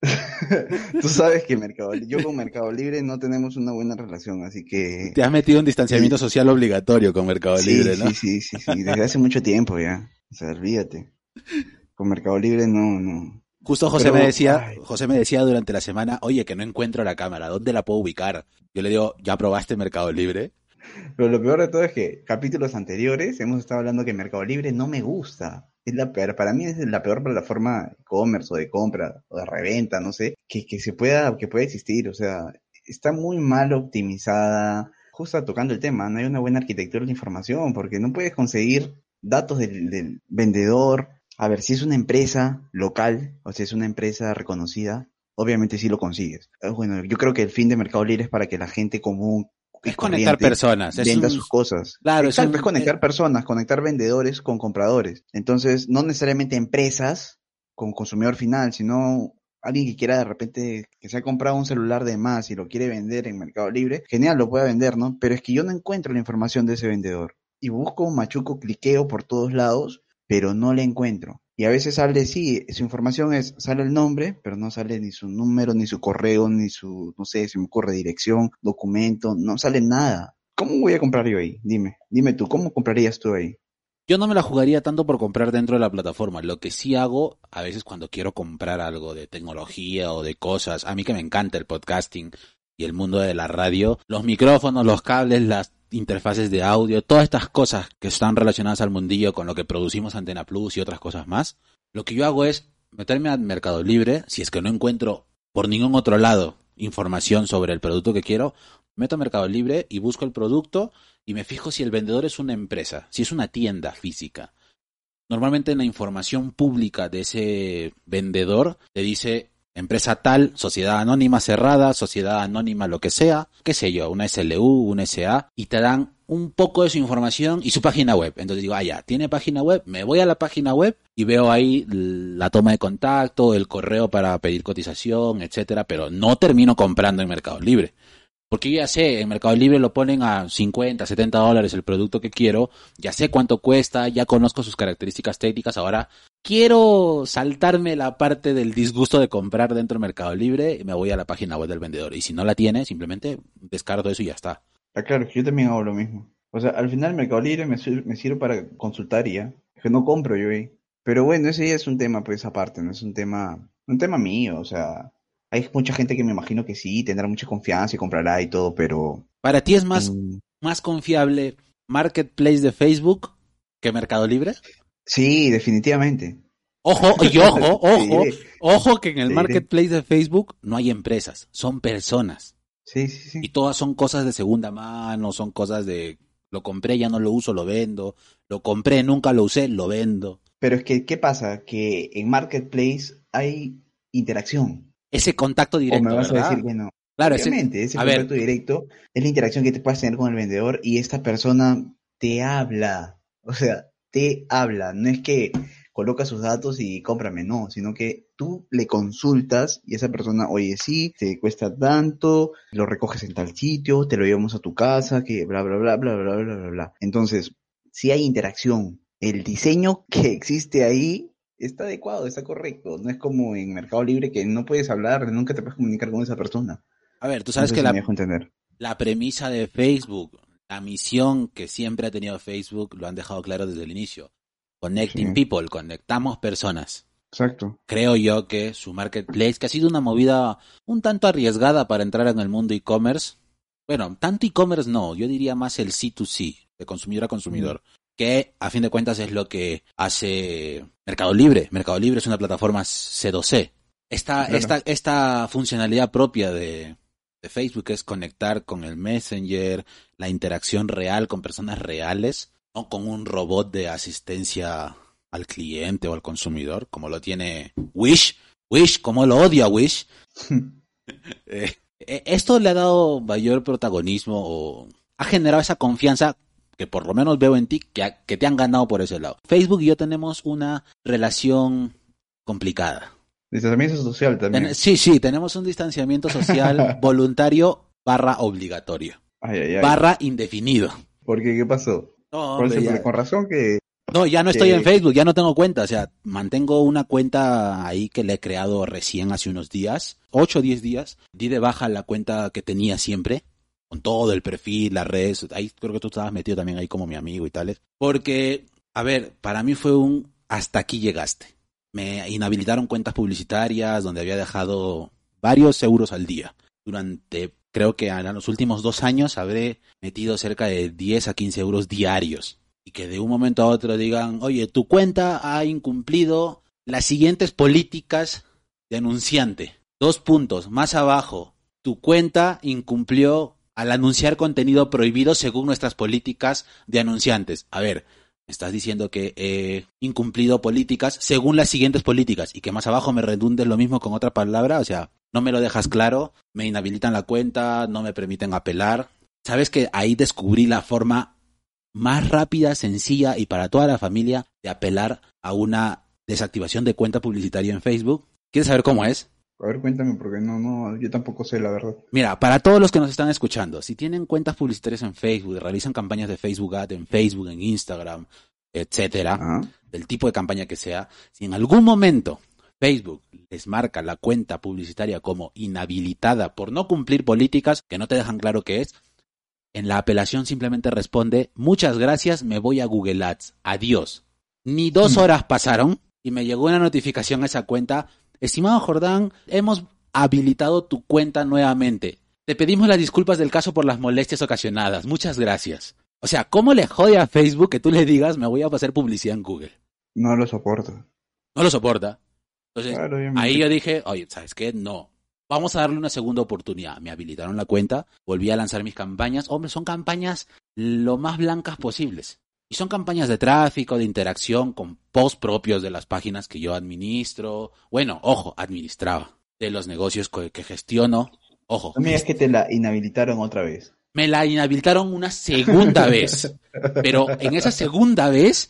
[LAUGHS] tú sabes que Mercado, yo con Mercado Libre no tenemos una buena relación, así que Te has metido en distanciamiento social obligatorio con Mercado sí, Libre, ¿no? sí, sí, sí, sí, desde hace mucho tiempo ya. O sea, olvídate. Con Mercado Libre no, no. Justo José Pero, me decía, ay. José me decía durante la semana, oye, que no encuentro la cámara, ¿dónde la puedo ubicar? Yo le digo, ¿ya probaste Mercado Libre? Pero lo peor de todo es que capítulos anteriores hemos estado hablando que Mercado Libre no me gusta. Es la peor, para mí es la peor plataforma de e-commerce o de compra o de reventa, no sé, que, que se pueda, que pueda existir. O sea, está muy mal optimizada. Justo tocando el tema, no hay una buena arquitectura de información porque no puedes conseguir datos del, del vendedor. A ver, si es una empresa local o si es una empresa reconocida, obviamente sí lo consigues. Eh, Bueno, yo creo que el fin de Mercado Libre es para que la gente común y Es conectar personas. Es venda un- sus cosas. Claro, es Exacto, un- es conectar personas, conectar vendedores con compradores. Entonces, no necesariamente empresas con consumidor final, sino alguien que quiera de repente, que se ha comprado un celular de más y lo quiere vender en Mercado Libre, genial, lo puede vender, ¿no? Pero es que yo no encuentro la información de ese vendedor. Y busco, machuco, cliqueo por todos lados, pero no la encuentro. Y a veces sale, sí, su información es, sale el nombre, pero no sale ni su número, ni su correo, ni su, no sé, si me ocurre dirección, documento, no sale nada. ¿Cómo voy a comprar yo ahí? Dime, dime tú, ¿cómo comprarías tú ahí? Yo no me la jugaría tanto por comprar dentro de la plataforma. Lo que sí hago, a veces cuando quiero comprar algo de tecnología o de cosas, a mí que me encanta el podcasting y el mundo de la radio, los micrófonos, los cables, las interfaces de audio, todas estas cosas que están relacionadas al mundillo con lo que producimos Antena Plus y otras cosas más, lo que yo hago es meterme al Mercado Libre, si es que no encuentro por ningún otro lado información sobre el producto que quiero, meto a Mercado Libre y busco el producto y me fijo si el vendedor es una empresa, si es una tienda física. Normalmente en la información pública de ese vendedor te dice empresa tal, sociedad anónima cerrada, sociedad anónima lo que sea, qué sé yo, una SLU, una SA, y te dan un poco de su información y su página web. Entonces digo, ah, ya, tiene página web, me voy a la página web y veo ahí la toma de contacto, el correo para pedir cotización, etcétera, pero no termino comprando en Mercado Libre. Porque ya sé, en Mercado Libre lo ponen a 50, 70 dólares el producto que quiero, ya sé cuánto cuesta, ya conozco sus características técnicas, ahora quiero saltarme la parte del disgusto de comprar dentro del Mercado Libre y me voy a la página web del vendedor. Y si no la tiene, simplemente descarto eso y ya está. Ah, claro, yo también hago lo mismo. O sea, al final Mercado Libre me, me sirve para consultar ya. Que no compro yo ahí. Pero bueno, ese ya es un tema, pues, aparte, no es un tema, un tema mío, o sea, hay mucha gente que me imagino que sí, tendrá mucha confianza y comprará y todo, pero... ¿Para ti es más, mm. más confiable Marketplace de Facebook que Mercado Libre? Sí, definitivamente. Ojo, y ojo, [LAUGHS] ojo, ojo que en el Marketplace de Facebook no hay empresas, son personas. Sí, sí, sí. Y todas son cosas de segunda mano, son cosas de lo compré, ya no lo uso, lo vendo. Lo compré, nunca lo usé, lo vendo. Pero es que, ¿qué pasa? Que en Marketplace hay interacción. Ese contacto directo. O me vas a decir que no. Claro, Obviamente, ese, contacto directo es la interacción que te puedes tener con el vendedor y esta persona te habla. O sea, te habla. No es que coloca sus datos y cómprame, no, sino que tú le consultas y esa persona, oye, sí, te cuesta tanto, lo recoges en tal sitio, te lo llevamos a tu casa, que bla, bla, bla, bla, bla, bla, bla, bla. Entonces, si hay interacción, el diseño [LAUGHS] que existe ahí está adecuado, está correcto. No es como en Mercado Libre que no puedes hablar, nunca te puedes comunicar con esa persona. A ver, tú sabes que la, la premisa de Facebook, la misión que siempre ha tenido Facebook, lo han dejado claro desde el inicio. Connecting people, conectamos personas. Exacto. Creo yo que su marketplace, que ha sido una movida un tanto arriesgada para entrar en el mundo e-commerce, bueno, tanto e-commerce no, yo diría más el C2C, de consumidor a consumidor, que a fin de cuentas es lo que hace Mercado Libre. Mercado Libre es una plataforma C2C. Esta, esta, esta funcionalidad propia de, de Facebook es conectar con el Messenger, la interacción real con personas reales, no con un robot de asistencia al cliente o al consumidor, como lo tiene Wish. Wish, como lo odia Wish. [LAUGHS] Eh, eh, esto le ha dado mayor protagonismo o ha generado esa confianza que por lo menos veo en ti que, que te han ganado por ese lado. Facebook y yo tenemos una relación complicada. Distanciamiento social también. sí, sí, tenemos un distanciamiento social [LAUGHS] voluntario barra obligatorio. Barra indefinido. ¿Por qué? ¿Qué pasó? con razón que... No, ya no estoy en Facebook, ya no tengo cuenta, o sea, mantengo una cuenta ahí que le he creado recién hace unos días, 8 o 10 días, di de baja la cuenta que tenía siempre, con todo el perfil, las redes, ahí creo que tú estabas metido también ahí como mi amigo y tales, porque, a ver, para mí fue un hasta aquí llegaste. Me inhabilitaron cuentas publicitarias donde había dejado varios euros al día durante creo que en los últimos dos años habré metido cerca de 10 a 15 euros diarios. Y que de un momento a otro digan, oye, tu cuenta ha incumplido las siguientes políticas de anunciante. Dos puntos, más abajo, tu cuenta incumplió al anunciar contenido prohibido según nuestras políticas de anunciantes. A ver, estás diciendo que he incumplido políticas según las siguientes políticas y que más abajo me redundes lo mismo con otra palabra, o sea, no me lo dejas claro, me inhabilitan la cuenta, no me permiten apelar. Sabes que ahí descubrí la forma más rápida, sencilla y para toda la familia de apelar a una desactivación de cuenta publicitaria en Facebook. ¿Quieres saber cómo es? A ver, cuéntame, porque no, no, yo tampoco sé la verdad. Mira, para todos los que nos están escuchando, si tienen cuentas publicitarias en Facebook, realizan campañas de Facebook Ad en Facebook, en Instagram, etcétera, del tipo de campaña que sea, si en algún momento Facebook les marca la cuenta publicitaria como inhabilitada por no cumplir políticas que no te dejan claro qué es, en la apelación simplemente responde, muchas gracias, me voy a Google Ads, adiós. Ni dos mm. horas pasaron y me llegó una notificación a esa cuenta, estimado Jordán, hemos habilitado tu cuenta nuevamente. Te pedimos las disculpas del caso por las molestias ocasionadas. Muchas gracias. O sea, ¿cómo le jode a Facebook que tú le digas me voy a hacer publicidad en Google? No lo soporto. No lo soporta. Entonces, Claro, ahí yo dije, oye, ¿sabes qué? No. Vamos a darle una segunda oportunidad. Me habilitaron la cuenta, volví a lanzar mis campañas. Hombre, son campañas lo más blancas posibles. Y son campañas de tráfico, de interacción, con posts propios de las páginas que yo administro. Bueno, ojo, administraba. De los negocios que, que gestiono. Ojo, No me digas que te la inhabilitaron otra vez. me la inhabilitaron una segunda vez. Pero en esa segunda vez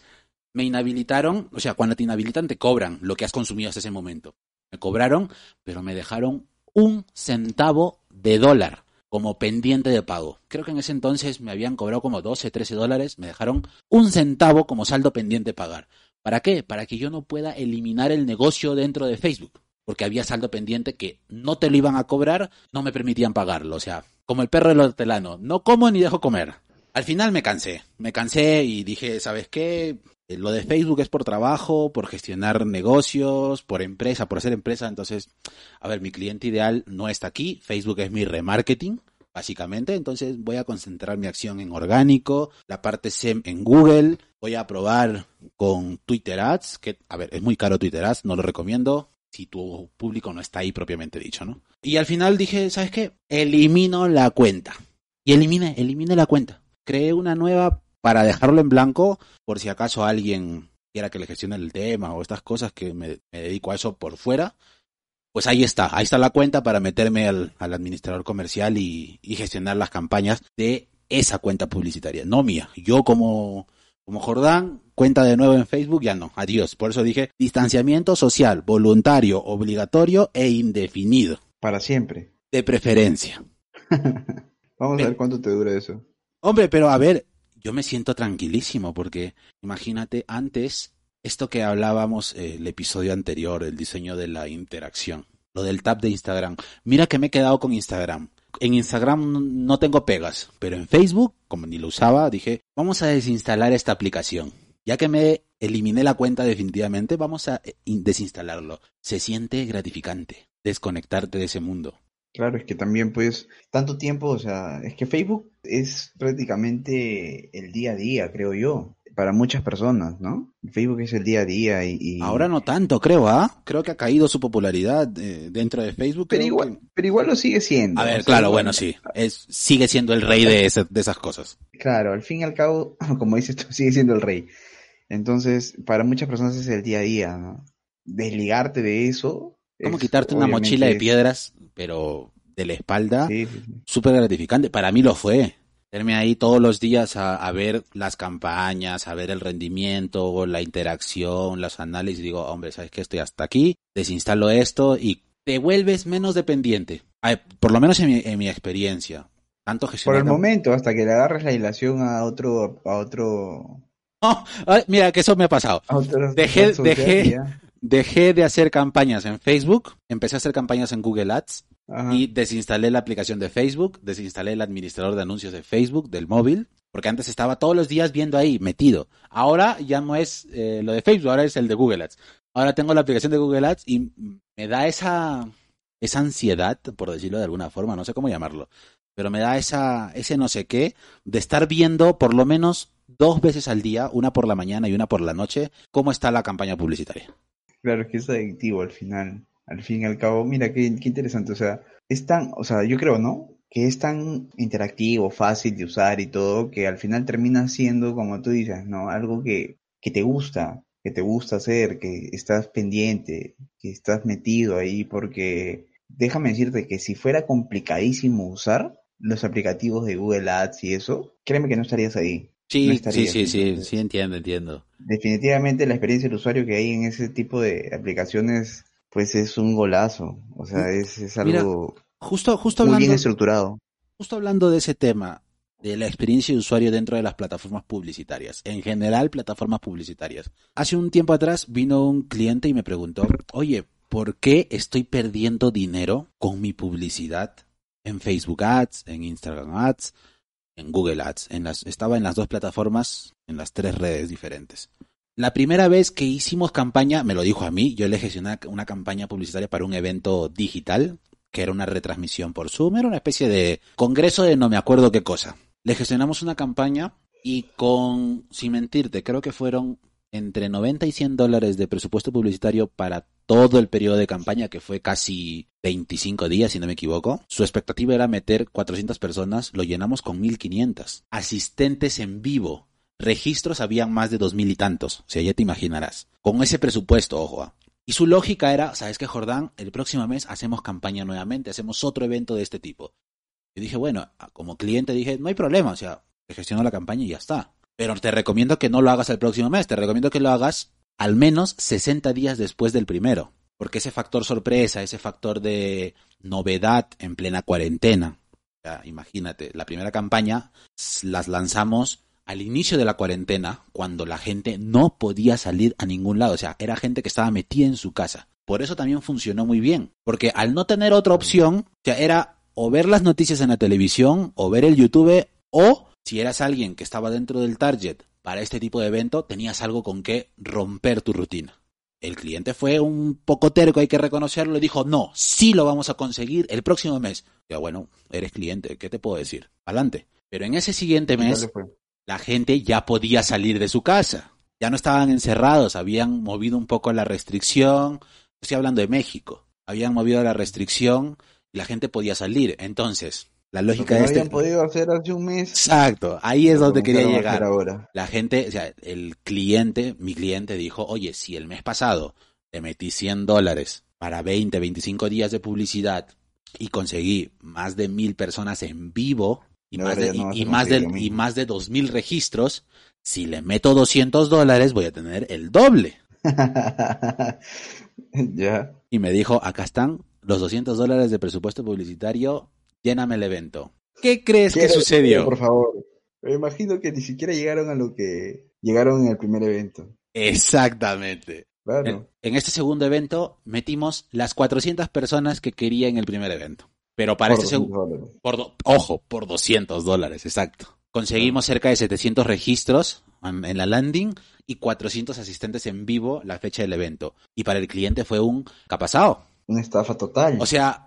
me inhabilitaron, o sea, cuando te inhabilitan te cobran lo que has consumido hasta ese momento. Me cobraron, pero me dejaron un centavo de dólar como pendiente de pago. Creo que en ese entonces me habían cobrado como 12, 13 dólares, me dejaron un centavo como saldo pendiente de pagar. ¿Para qué? Para que yo no pueda eliminar el negocio dentro de Facebook. Porque había saldo pendiente que no te lo iban a cobrar, no me permitían pagarlo. O sea, como el perro del hortelano, no como ni dejo comer. Al final me cansé, me cansé y dije, ¿sabes qué? Eh, Lo de Facebook es por trabajo, por gestionar negocios, por empresa, por hacer empresa. Entonces, a ver, mi cliente ideal no está aquí. Facebook es mi remarketing, básicamente. Entonces, voy a concentrar mi acción en orgánico, la parte SEM en Google. Voy a probar con Twitter Ads, que, a ver, es muy caro Twitter Ads, no lo recomiendo si tu público no está ahí propiamente dicho, ¿no? Y al final dije, ¿sabes qué? Elimino la cuenta. Y eliminé, eliminé la cuenta. Creé una nueva para dejarlo en blanco por si acaso alguien quiera que le gestione el tema o estas cosas que me, me dedico a eso por fuera. Pues ahí está, ahí está la cuenta para meterme al, al administrador comercial y, y gestionar las campañas de esa cuenta publicitaria, no mía. Yo como, como Jordán, cuenta de nuevo en Facebook, ya no, adiós. Por eso dije distanciamiento social, voluntario, obligatorio e indefinido, Para siempre. de preferencia. [LAUGHS] Vamos a ver cuánto te dura eso. Hombre, pero a ver, yo me siento tranquilísimo porque imagínate antes esto que hablábamos eh, el episodio anterior, el diseño de la interacción, lo del tab de Instagram. Mira que me he quedado con Instagram. En Instagram no tengo pegas, pero en Facebook, como ni lo usaba, dije, vamos a desinstalar esta aplicación. Ya que me eliminé la cuenta definitivamente, vamos a eh, in- desinstalarlo. Se siente gratificante desconectarte de ese mundo. Claro, es que también pues tanto tiempo, o sea, es que Facebook es prácticamente el día a día, creo yo, para muchas personas, ¿no? Facebook es el día a día y... y- Ahora no tanto, creo, ¿ah? Creo que ha caído su popularidad eh, dentro de Facebook. Pero igual, que- pero igual lo sigue siendo. A o ver, sea, claro, bueno, sí. Es, sigue siendo el rey de, ese- de esas cosas. Claro, al fin y al cabo, [LAUGHS] como dices tú, sigue siendo el rey. Entonces, para muchas personas es el día a día, ¿no? Desligarte de eso. Como quitarte una mochila de piedras, pero de la espalda. Sí, sí, sí. Súper gratificante. Para mí lo fue. Verme ahí todos los días a, a ver las campañas, a ver el rendimiento, la interacción, los análisis. Digo, hombre, ¿sabes qué? Estoy hasta aquí, desinstalo esto y te vuelves menos dependiente. Por lo menos en mi, en mi experiencia. Tanto Por el momento, hasta que le agarres la ilación a otro, a otro, Ay, mira, que eso me ha pasado. Dejé- dejé-. Dejé de hacer campañas en Facebook, empecé a hacer campañas en Google Ads Ajá. y desinstalé la aplicación de Facebook, desinstalé el administrador de anuncios de Facebook, del móvil, porque antes estaba todos los días viendo ahí, metido. Ahora ya no es eh, lo de Facebook, ahora es el de Google Ads. Ahora tengo la aplicación de Google Ads y me da esa, esa ansiedad, por decirlo de alguna forma, no sé cómo llamarlo, pero me da esa, ese no sé qué de estar viendo por lo menos dos veces al día, una por la mañana y una por la noche, cómo está la campaña publicitaria. Claro, que es adictivo al final. Al fin y al cabo, mira qué, qué interesante. O sea, es tan, o sea, yo creo, ¿no? Que es tan interactivo, fácil de usar y todo, que al final termina siendo, como tú dices, ¿no? Algo que, que te gusta, que te gusta hacer, que estás pendiente, que estás metido ahí, porque déjame decirte que si fuera complicadísimo usar los aplicativos de Google Ads y eso, créeme que no estarías ahí. Sí, No sí, sí, sí, sí, entiendo, entiendo. Definitivamente la experiencia del usuario que hay en ese tipo de aplicaciones, pues es un golazo. O sea, es, es Mira, algo Justo, justo muy bien estructurado. justo hablando de ese tema, de la experiencia de usuario dentro de las plataformas publicitarias, en general plataformas publicitarias. Hace un tiempo atrás vino un cliente y me preguntó, oye, ¿por qué estoy perdiendo dinero con mi publicidad en Facebook Ads, en Instagram Ads, en Google Ads? En las, estaba en las dos plataformas, en las tres redes diferentes. La primera vez que hicimos campaña, me lo dijo a mí, yo le gestioné una campaña publicitaria para un evento digital, que era una retransmisión por Zoom, era una especie de congreso de no me acuerdo qué cosa. Le gestionamos una campaña y con, sin mentirte, creo que fueron entre 90 y 100 dólares de presupuesto publicitario para todo el periodo de campaña, que fue casi 25 días, si no me equivoco. Su expectativa era meter 400 personas, lo llenamos con 1500. Asistentes en vivo. Registros habían más de 2000 y tantos, o sea, ya te imaginarás. Con ese presupuesto, ojo. ¿ah? Y su lógica era, ¿sabes qué, Jordán? El próximo mes hacemos campaña nuevamente, hacemos otro evento de este tipo. Y dije, bueno, como cliente dije, no hay problema, o sea, gestiono la campaña y ya está. Pero te recomiendo que no lo hagas el próximo mes, te recomiendo que lo hagas al menos 60 días después del primero. Porque ese factor sorpresa, ese factor de novedad en plena cuarentena. Ya, imagínate, la primera campaña las lanzamos al inicio de la cuarentena, cuando la gente no podía salir a ningún lado. O sea, era gente que estaba metida en su casa. Por eso también funcionó muy bien. Porque al no tener otra opción, sea, era o ver las noticias en la televisión, o ver el YouTube, o si eras alguien que estaba dentro del target para este tipo de evento, tenías algo con que romper tu rutina. El cliente fue un poco terco, hay que reconocerlo, y dijo, no, sí lo vamos a conseguir el próximo mes. Ya bueno, eres cliente, ¿qué te puedo decir? Adelante. Pero en ese siguiente mes, la gente ya podía salir de su casa. Ya no estaban encerrados, habían movido un poco la restricción. Estoy hablando de México. Habían movido la restricción y la gente podía salir. Entonces, la lógica no de este... habían podido hacer hace un mes. Exacto, ahí es donde quería llegar. ahora. La gente, o sea, el cliente, mi cliente dijo, oye, si el mes pasado le metí 100 dólares para 20, 25 días de publicidad y conseguí más de mil personas en vivo y más de, no y- más de, y más de 2000 registros, si le meto 200 dólares voy a tener el doble. [LAUGHS] ya. Y me dijo, acá están los 200 dólares de presupuesto publicitario, lléname el evento. ¿Qué crees que Quiero- sucedió? Por favor. Me imagino que ni siquiera llegaron a lo que llegaron en el primer evento. Exactamente. Claro. En, en este segundo evento metimos las 400 personas que quería en el primer evento. Pero para Por este segundo, 200 dólares. por do- ojo, por 200 dólares, exacto. Conseguimos cerca de 700 registros en, en la landing y 400 asistentes en vivo la fecha del evento. Y para el cliente fue un capasao. Una estafa total. O sea,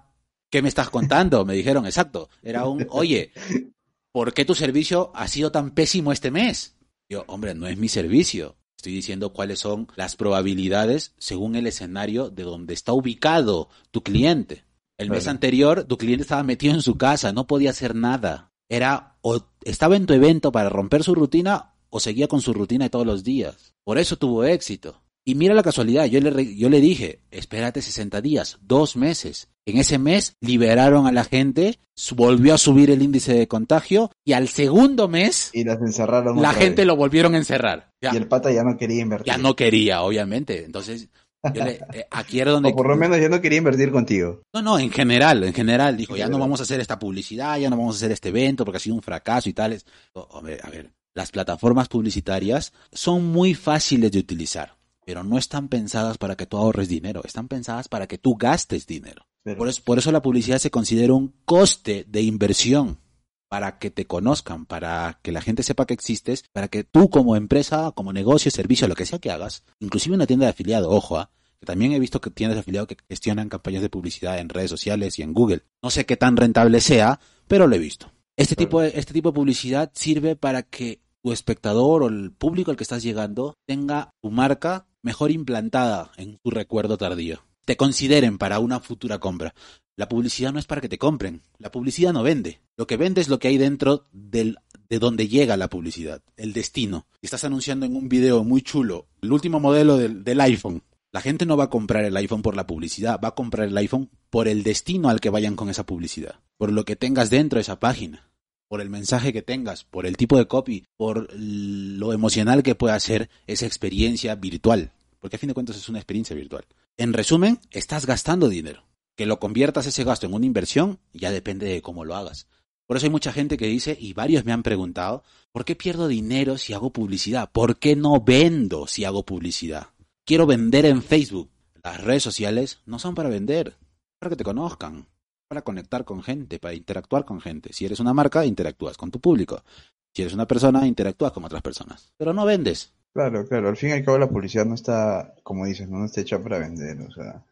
¿qué me estás contando? Me dijeron, exacto. Era un, oye, ¿por qué tu servicio ha sido tan pésimo este mes? Yo, hombre, no es mi servicio. Estoy diciendo cuáles son las probabilidades según el escenario de donde está ubicado tu cliente. El mes anterior, tu cliente estaba metido en su casa, no podía hacer nada. Era, o estaba en tu evento para romper su rutina, o seguía con su rutina de todos los días. Por eso tuvo éxito. Y mira la casualidad, yo le, yo le dije, espérate 60 días, dos meses. En ese mes liberaron a la gente, volvió a subir el índice de contagio y al segundo mes y las encerraron la gente vez. lo volvieron a encerrar. Ya, Y el pata ya no quería invertir. ya no quería, obviamente. Entonces, yo le- eh, aquí era donde... [LAUGHS] O por lo menos ya no quería invertir contigo. No, no, en general, en general, dijo, ya no vamos a hacer esta publicidad, ya no vamos a hacer este evento porque ha sido un fracaso y tales. Hombre, a ver, las plataformas publicitarias son muy fáciles de utilizar, pero no están pensadas para que tú ahorres dinero, están pensadas para que tú gastes dinero. Pero Por eso, por eso la publicidad se considera un coste de inversión para que te conozcan, para que la gente sepa que existes, para que tú como empresa, como negocio, servicio, lo que sea que hagas, inclusive una tienda de afiliado, ojo, que también he visto que tiendas de afiliado que gestionan campañas de publicidad en redes sociales y en Google. No sé qué tan rentable sea, pero lo he visto. Este Claro. tipo de, este tipo de publicidad sirve para que tu espectador o el público al que estás llegando tenga tu marca mejor implantada en tu recuerdo tardío. Te consideren para una futura compra. La publicidad no es para que te compren. La publicidad no vende. Lo que vende es lo que hay dentro del, de donde llega la publicidad, el destino. Estás anunciando en un video muy chulo el último modelo del, del iPhone. La gente no va a comprar el iPhone por la publicidad, va a comprar el iPhone por el destino al que vayan con esa publicidad, por lo que tengas dentro de esa página, por el mensaje que tengas, por el tipo de copy, por lo emocional que pueda ser esa experiencia virtual, porque a fin de cuentas es una experiencia virtual. En resumen, estás gastando dinero. Que lo conviertas ese gasto en una inversión ya depende de cómo lo hagas. Por eso hay mucha gente que dice, y varios me han preguntado, ¿por qué pierdo dinero si hago publicidad? ¿Por qué no vendo si hago publicidad? Quiero vender en Facebook. Las redes sociales no son para vender, para que te conozcan, para conectar con gente, para interactuar con gente. Si eres una marca, interactúas con tu público. Si eres una persona, interactúas con otras personas. Pero no vendes. Claro, claro. Al fin y al cabo la publicidad no está, como dices, no, está hecha para vender. O sea,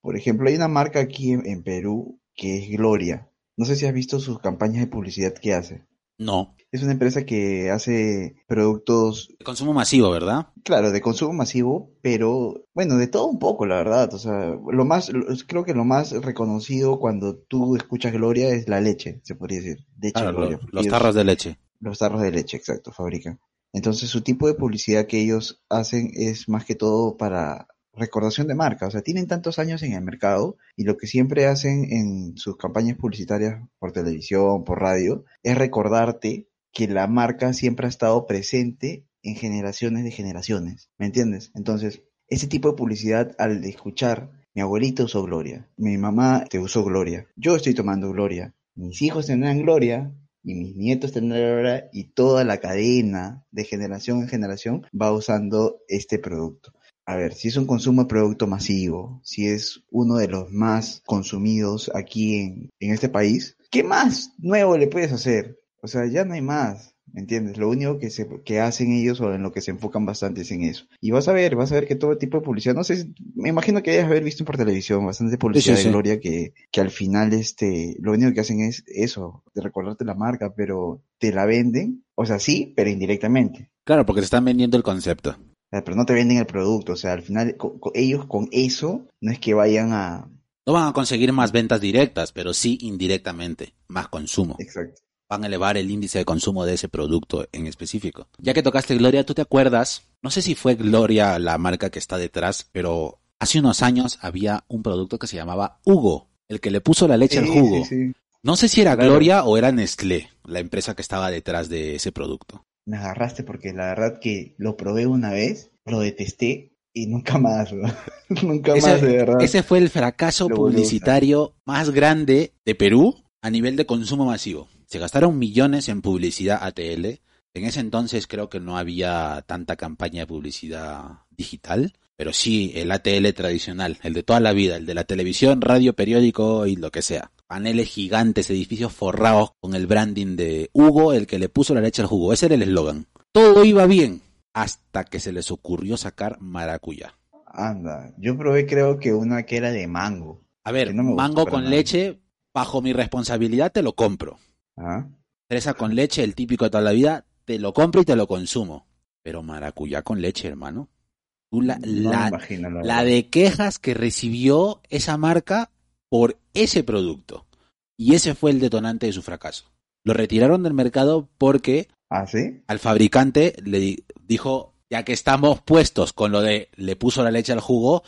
por ejemplo, hay una marca aquí en, en Perú que es Gloria. No sé si has visto sus campañas de publicidad que hace. No. Es una empresa que hace productos, De consumo masivo, ¿verdad? claro, de consumo masivo, pero bueno, de todo un poco, la verdad. O sea, lo más, lo- creo que lo más reconocido cuando tú escuchas Gloria es la leche, se podría decir. Leche Claro, Gloria. los tarros de leche. Los tarros de leche, exacto, fabrican. Entonces, su tipo de publicidad que ellos hacen es más que todo para recordación de marca. O sea, tienen tantos años en el mercado y lo que siempre hacen en sus campañas publicitarias por televisión, por radio, es recordarte que la marca siempre ha estado presente en generaciones de generaciones. ¿Me entiendes? Entonces, ese tipo de publicidad, al escuchar, mi abuelito usó Gloria, mi mamá te usó Gloria, yo estoy tomando Gloria, mis hijos tendrán Gloria, y mis nietos tendrán Gloria, y toda la cadena de generación en generación va usando este producto. A ver, si es un consumo de producto masivo, si es uno de los más consumidos aquí en, en este país, ¿qué más nuevo le puedes hacer? O sea, ya no hay más, ¿me entiendes? Lo único que, se, que hacen ellos o en lo que se enfocan bastante es en eso. Y vas a ver, vas a ver que todo tipo de publicidad, no sé, me imagino que hayas haber visto por televisión bastante publicidad sí, sí. de Gloria que, que al final este, lo único que hacen es eso, de recordarte la marca, pero te la venden, o sea, sí, pero indirectamente. Claro, porque te están vendiendo el concepto. Pero no te venden el producto, o sea, al final ellos con eso no es que vayan a... No van a conseguir más ventas directas, pero sí indirectamente, más consumo. Exacto. Van a elevar el índice de consumo de ese producto en específico. Ya que tocaste Gloria, ¿tú te acuerdas? No sé si fue Gloria la marca que está detrás, pero hace unos años había un producto que se llamaba Hugo, el que le puso la leche al Sí, jugo. sí, sí. No sé si era. Gloria o era Nestlé, la empresa que estaba detrás de ese producto. Me agarraste porque la verdad que lo probé una vez, lo detesté y nunca más, ¿no? [LAUGHS] nunca más, de verdad. ese fue el fracaso Lo publicitario más grande de Perú a nivel de consumo masivo. Se gastaron millones en publicidad ATL. En ese entonces creo que no había tanta campaña de publicidad digital, pero sí el ATL tradicional, el de toda la vida, el de la televisión, radio, periódico y lo que sea. Paneles gigantes, edificios forrados con el branding de Hugo, el que le puso la leche al jugo. Ese era el eslogan. Todo iba bien hasta que se les ocurrió sacar maracuyá. Anda, yo probé creo que una que era de mango. A ver, no mango con nada. leche, bajo mi responsabilidad te lo compro. ¿Ah? Fresa con leche, el típico de toda la vida, te lo compro y te lo consumo. Pero maracuyá con leche, hermano. Tú la, No la- me imagino, la la verdad. de quejas que recibió esa marca por ese producto. Y ese fue el detonante de su fracaso. Lo retiraron del mercado porque ¿Ah, sí? al fabricante le di- dijo, ya que estamos puestos con lo de le puso la leche al jugo,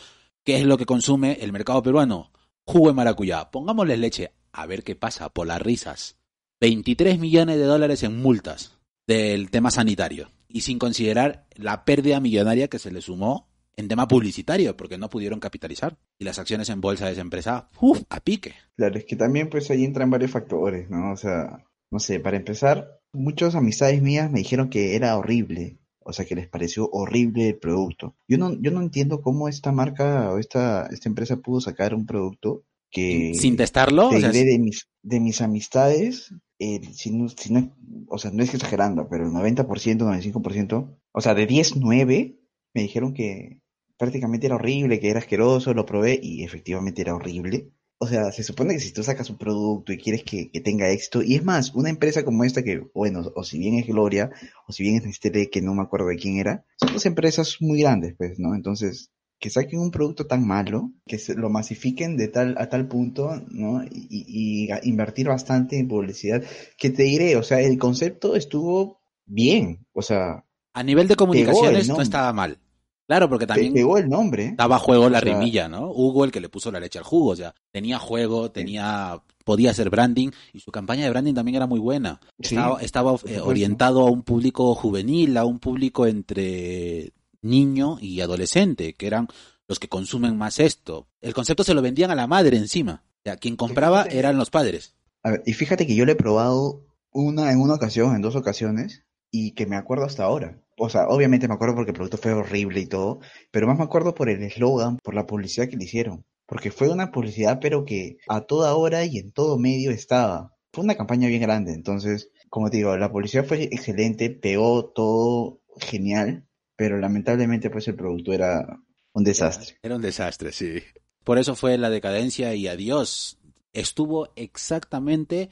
¿qué es lo que consume el mercado peruano? Jugo de maracuyá. Pongámosle leche, a ver qué pasa, por las risas. 23 millones de dólares en multas del tema sanitario. Y sin considerar la pérdida millonaria que se le sumó en tema publicitario, porque no pudieron capitalizar. Y las acciones en bolsa de esa empresa, ¡uf! a pique. Claro, es que también pues ahí entran varios factores, ¿no? O sea, no sé, para empezar, muchas amistades mías me dijeron que era horrible, o sea, que les pareció horrible el producto. Yo no, yo no entiendo cómo esta marca o esta, esta empresa pudo sacar un producto que Sin testarlo, te o sea, de mis, de mis amistades, eh, si no, si no- o sea, no es exagerando, pero el 90%, 95%, o sea, de 10, 9 me dijeron que prácticamente era horrible, que era asqueroso, lo probé y efectivamente era horrible. O sea, se supone que si tú sacas un producto y quieres que, que tenga éxito, y es más, una empresa como esta que, bueno, o si bien es Gloria, o si bien es Nestlé, que no me acuerdo de quién era, son dos empresas muy grandes, pues, ¿no? Entonces, que saquen un producto tan malo, que se lo masifiquen de tal a tal punto, ¿no? Y, y- y a- invertir bastante en publicidad, que te diré, o sea, el concepto estuvo bien, o sea, a nivel de comunicaciones no estaba mal. Claro, porque te también pegó el nombre. daba juego la O sea- rimilla, ¿no? Hugo, el que le puso la leche al jugo, o sea, tenía juego, tenía, podía hacer branding, y su campaña de branding también era muy buena. Sí, estaba estaba, eh, orientado a un público juvenil, a un público entre niño y adolescente, que eran los que consumen más esto. El concepto se lo vendían a la madre encima. O sea, quien compraba Fíjate. eran los padres. A ver, y fíjate que yo lo he probado una en una ocasión, en dos ocasiones, y que me acuerdo hasta ahora. O sea, obviamente me acuerdo porque el producto fue horrible y todo, pero más me acuerdo por el eslogan, por la publicidad que le hicieron. Porque fue una publicidad, pero que a toda hora y en todo medio estaba. Fue una campaña bien grande, entonces, como te digo, la publicidad fue excelente, pegó todo genial, pero lamentablemente pues el producto era un desastre. Era un desastre, sí. Por eso fue la decadencia y adiós estuvo exactamente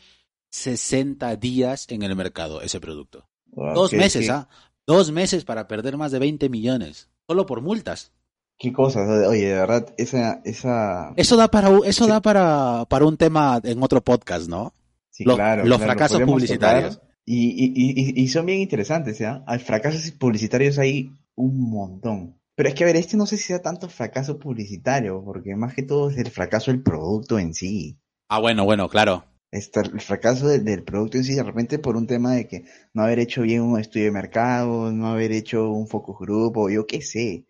60 días en el mercado ese producto. Wow, Dos meses, ¿ah? Dos meses para perder más de 20 millones. Solo por multas. Qué cosas, oye, de verdad, esa, esa, Eso da para, eso Sí. da para, para un tema en otro podcast, ¿no? sí, los- claro, los claro, fracasos publicitarios. tocar. Y, y, y, y son bien interesantes, ¿ya? Hay fracasos publicitarios hay un montón. Pero es que, a ver, este no sé si sea tanto fracaso publicitario, porque más que todo es el fracaso del producto en sí. Ah, bueno, bueno, claro. Este, el fracaso del, del producto en sí, de repente por un tema de que no haber hecho bien un estudio de mercado, no haber hecho un focus group, o yo qué sé.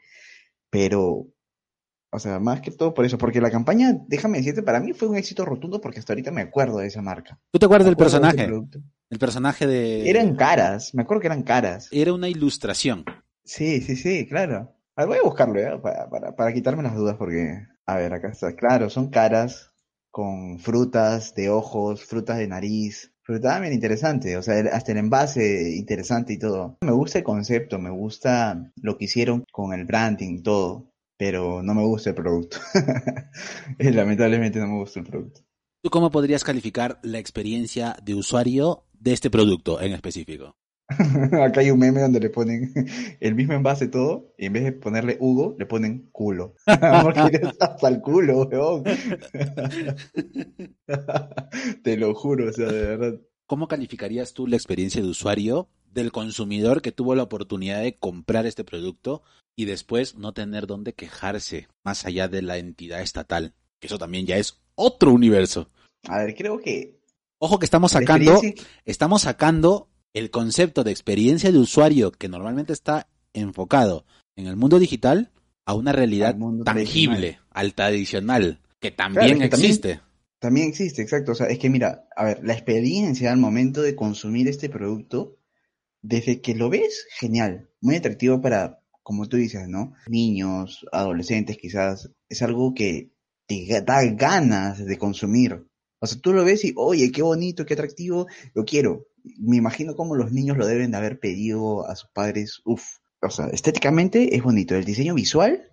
Pero, o sea, más que todo por eso, porque la campaña, déjame decirte, para mí fue un éxito rotundo porque hasta ahorita me acuerdo de esa marca. ¿Tú te acuerdas del de personaje? El personaje de... Eran caras, me acuerdo que eran caras. Era una ilustración. Sí, sí, sí, claro. A ver, voy a buscarlo, ¿ya? Para, para, para quitarme las dudas, porque, a ver, acá está. Claro, son caras con frutas de ojos, frutas de nariz. Pero está bien interesante, o sea, hasta el envase interesante y todo. Me gusta el concepto, me gusta lo que hicieron con el branding y todo, pero no me gusta el producto. Eh, [LAUGHS] Lamentablemente no me gusta el producto. ¿Tú cómo podrías calificar la experiencia de usuario de este producto en específico? [LAUGHS] Acá hay un meme donde le ponen el mismo envase todo, y en vez de ponerle Hugo, le ponen culo. [LAUGHS] Porque eres hasta el culo, weón. [LAUGHS] Te lo juro, o sea, de verdad. ¿Cómo calificarías tú la experiencia de usuario del consumidor que tuvo la oportunidad de comprar este producto y después no tener dónde quejarse más allá de la entidad estatal? Que eso también ya es otro universo. A ver, creo que Ojo que estamos sacando, estamos sacando el concepto de experiencia de usuario que normalmente está enfocado en el mundo digital a una realidad tangible, al tradicional, que Claro, también es que también- existe. También existe, exacto. O sea, es que mira, a ver, la experiencia al momento de consumir este producto, desde que lo ves, genial, muy atractivo para, como tú dices, ¿no? Niños, adolescentes quizás, es algo que te da ganas de consumir. O sea, tú lo ves y, oye, qué bonito, qué atractivo, lo quiero. Me imagino cómo los niños lo deben de haber pedido a sus padres. Uf. O sea, estéticamente es bonito. El diseño visual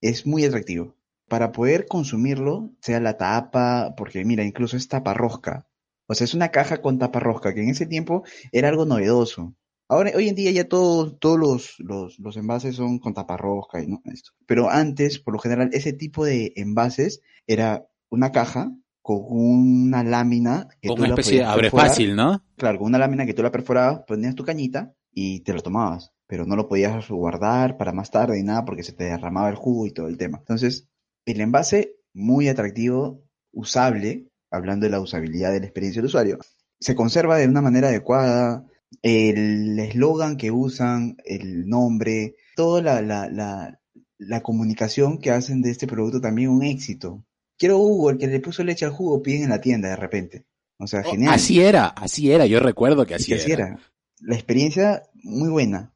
es muy atractivo para poder consumirlo, sea la tapa, porque mira, incluso es tapa rosca. O sea, es una caja con tapa rosca, que en ese tiempo era algo novedoso. Ahora, hoy en día ya todos, los, los, los envases son con tapa rosca y no esto. Pero antes, por lo general, ese tipo de envases era una caja con una lámina que Con tú una la especie de podías abre fácil, ¿no? Claro, con una lámina que tú la perforabas, ponías tu cañita y te lo tomabas, pero no lo podías guardar para más tarde y nada porque se te derramaba el jugo y todo el tema. Entonces, el envase, muy atractivo, usable, hablando de la usabilidad de la experiencia del usuario, se conserva de una manera adecuada, el eslogan que usan, el nombre, toda la, la, la, la comunicación que hacen de este producto también un éxito. Quiero Hugo, el que le puso leche al jugo, piden en la tienda de repente. O sea, Oh, genial. Así era, así era, yo recuerdo que así así era. era. La experiencia muy buena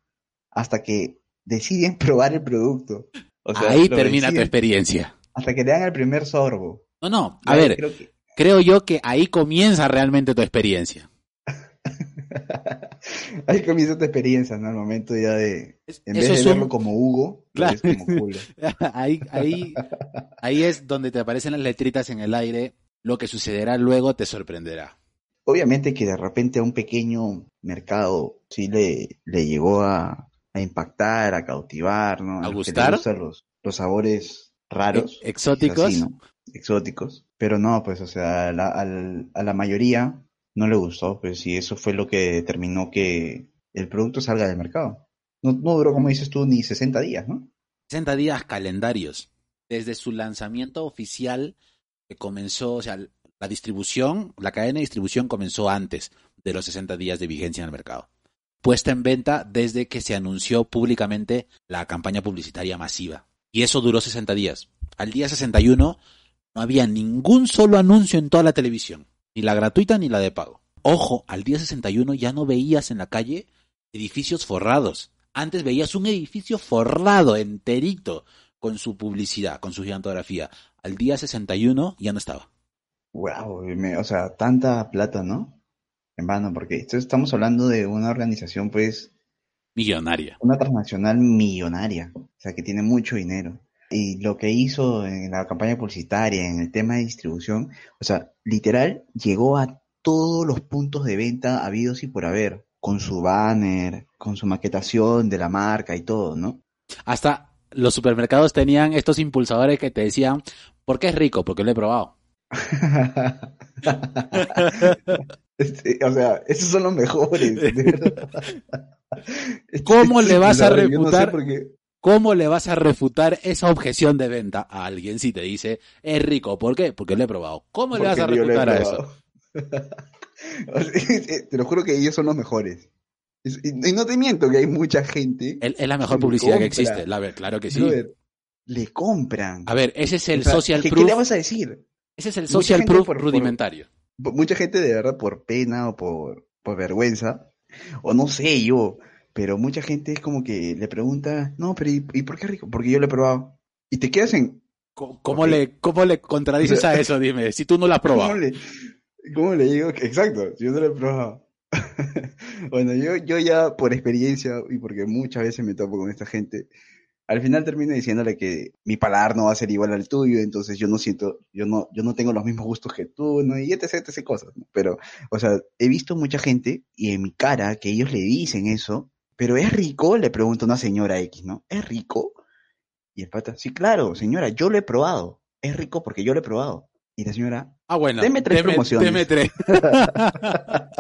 hasta que deciden [LAUGHS] probar el producto. O sea, Ahí termina tu experiencia. Hasta que le dan el primer sorbo. No, no, a ver, creo que- creo yo que ahí comienza realmente tu experiencia. [LAUGHS] [LAUGHS] Ahí comienza tu experiencia, ¿no? Al momento ya de, en eso vez de verlo como Hugo, lo ves como culo. [LAUGHS] ahí, ahí, ahí es donde te aparecen las letritas en el aire. Lo que sucederá luego te sorprenderá. Obviamente que de repente a un pequeño mercado sí le, le llegó a, a impactar, a cautivar, ¿no? ¿A gustar? los, los sabores raros. E- exóticos. así, ¿no? Exóticos. Pero no, pues, o sea, a la, a la mayoría no le gustó, pues, y eso fue lo que determinó que el producto salga del mercado. No, no duró, como dices tú, ni 60 días, ¿no? 60 días calendarios. Desde su lanzamiento oficial, que comenzó, o sea, la distribución, la cadena de distribución comenzó antes de los 60 días de vigencia en el mercado. Puesta en venta desde que se anunció públicamente la campaña publicitaria masiva. Y eso duró 60 días. Al día 61 no había ningún solo anuncio en toda la televisión, ni la gratuita ni la de pago. Ojo, al día 61 ya no veías en la calle edificios forrados. Antes veías un edificio forrado, enterito, con su publicidad, con su gigantografía. Al día 61 ya no estaba. Wow, o sea, tanta plata, ¿no? En vano, porque esto estamos hablando de una organización, pues, Millonaria. una transnacional millonaria, o sea, que tiene mucho dinero. Y lo que hizo en la campaña publicitaria, en el tema de distribución, o sea, literal, llegó a todos los puntos de venta habidos y por haber, con su banner, con su maquetación de la marca y todo, ¿no? Hasta los supermercados tenían estos impulsadores que te decían, ¿por qué es rico? Porque lo he probado. Este, [LAUGHS] [LAUGHS] o sea, esos son los mejores. ¿Cómo le vas a yo no sé refutar? ¿Cómo le vas a refutar esa objeción de venta a alguien si te dice es rico? ¿Por qué? Porque lo he probado. ¿Cómo le vas a refutar a eso? [LAUGHS] [LAUGHS] Te lo juro que ellos son los mejores. Es- Y no te miento que hay mucha gente. Es la mejor publicidad que existe. La ver, claro que sí. brother, le compran. A ver, ese es el O sea, social ¿qué, qué proof. le vas a decir? Ese es el social proof por- rudimentario. Mucha gente de verdad por pena o por, por vergüenza, o no sé yo, pero mucha gente es como que le pregunta, no, pero ¿y, y por qué rico? Porque yo lo he probado. Y te quedas en, ¿Cómo, cómo le, ¿Cómo le contradices [LAUGHS] a eso? Dime, si tú no lo has ¿cómo probado. le, cómo le digo? que- Exacto, yo no lo he probado. [LAUGHS] bueno, yo, yo ya por experiencia y porque muchas veces me topo con esta gente, al final termino diciéndole que mi paladar no va a ser igual al tuyo, entonces yo no siento, yo no, yo no tengo los mismos gustos que tú, ¿no? Y etc, etc cosas, ¿no? Pero, o sea, he visto mucha gente y en mi cara que ellos le dicen eso, pero ¿es rico? Le pregunta una señora X, ¿no? ¿Es rico? Y el pata, sí, claro, señora, yo lo he probado. Es rico porque yo lo he probado. Y la señora, Ah, bueno. Deme tres deme- promociones. deme tres. [LAUGHS]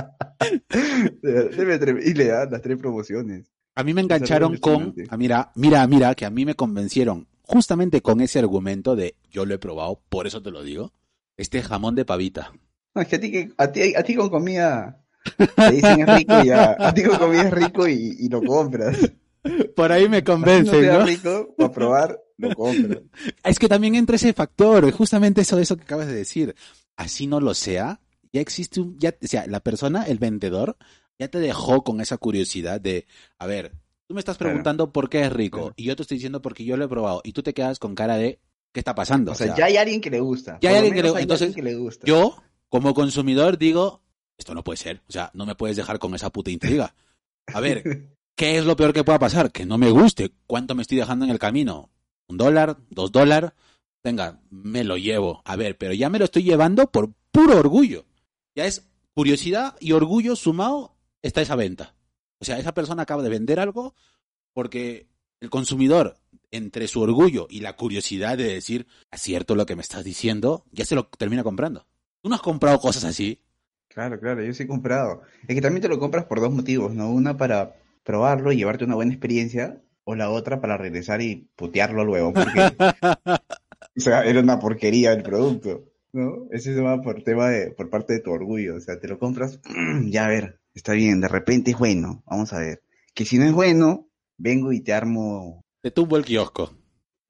debe tre- y le da las tres promociones. A mí me engancharon con, ah, mira, mira, mira, que a mí me convencieron justamente con ese argumento de yo lo he probado, por eso te lo digo, este jamón de pavita. No, es que a ti, a ti, a ti con comida te dicen es rico y ya, a ti comida es rico y, y lo compras. Por ahí me no convencen, sea ¿no? rico, para probar, lo compras. Es que también entra ese factor, justamente eso, eso que acabas de decir. Así no lo sea, ya existe un, ya, o sea, la persona, el vendedor, ya te dejó con esa curiosidad de, a ver, tú me estás Claro. preguntando por qué es rico, Claro. y yo te estoy diciendo porque yo lo he probado, y tú te quedas con cara de, ¿qué está pasando? O sea, ya hay alguien que le gusta. Ya hay alguien que le- hay entonces, alguien que le gusta. yo, como consumidor, digo, esto no puede ser, o sea, no me puedes dejar con esa puta intriga. A ver, [LAUGHS] ¿qué es lo peor que pueda pasar? Que no me guste. ¿Cuánto me estoy dejando en el camino? ¿Un dólar? ¿Dos dólares? Venga, me lo llevo. A ver, pero ya me lo estoy llevando por puro orgullo. Ya es curiosidad y orgullo sumado está esa venta. O sea, esa persona acaba de vender algo porque el consumidor, entre su orgullo y la curiosidad de decir, es cierto lo que me estás diciendo, ya se lo termina comprando. ¿Tú no has comprado cosas así? Claro, claro, yo sí he comprado. Es que también te lo compras por dos motivos, ¿no? Una para probarlo y llevarte una buena experiencia, o la otra para regresar y putearlo luego, porque, [LAUGHS] o sea, era una porquería el producto, ¿no? Ese se va por tema de, por parte de tu orgullo, o sea, te lo compras, [CLEARS THROAT] ya a ver, está bien, de repente es bueno, vamos a ver. Que si no es bueno, vengo y te armo, Te tumbo el kiosco.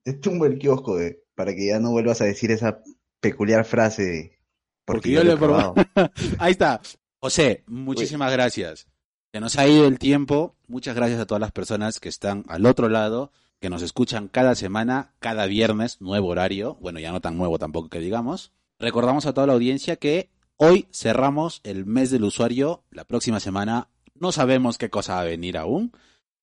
te tumbo el kiosco de, para que ya no vuelvas a decir esa peculiar frase de, Porque yo lo he probado. [LAUGHS] Ahí está. José, muchísimas gracias. Se nos ha ido el tiempo. Muchas gracias a todas las personas que están al otro lado, que nos escuchan cada semana, cada viernes, nuevo horario. Bueno, ya no tan nuevo tampoco que digamos. Recordamos a toda la audiencia que hoy cerramos el mes del usuario. La próxima semana no sabemos qué cosa va a venir aún.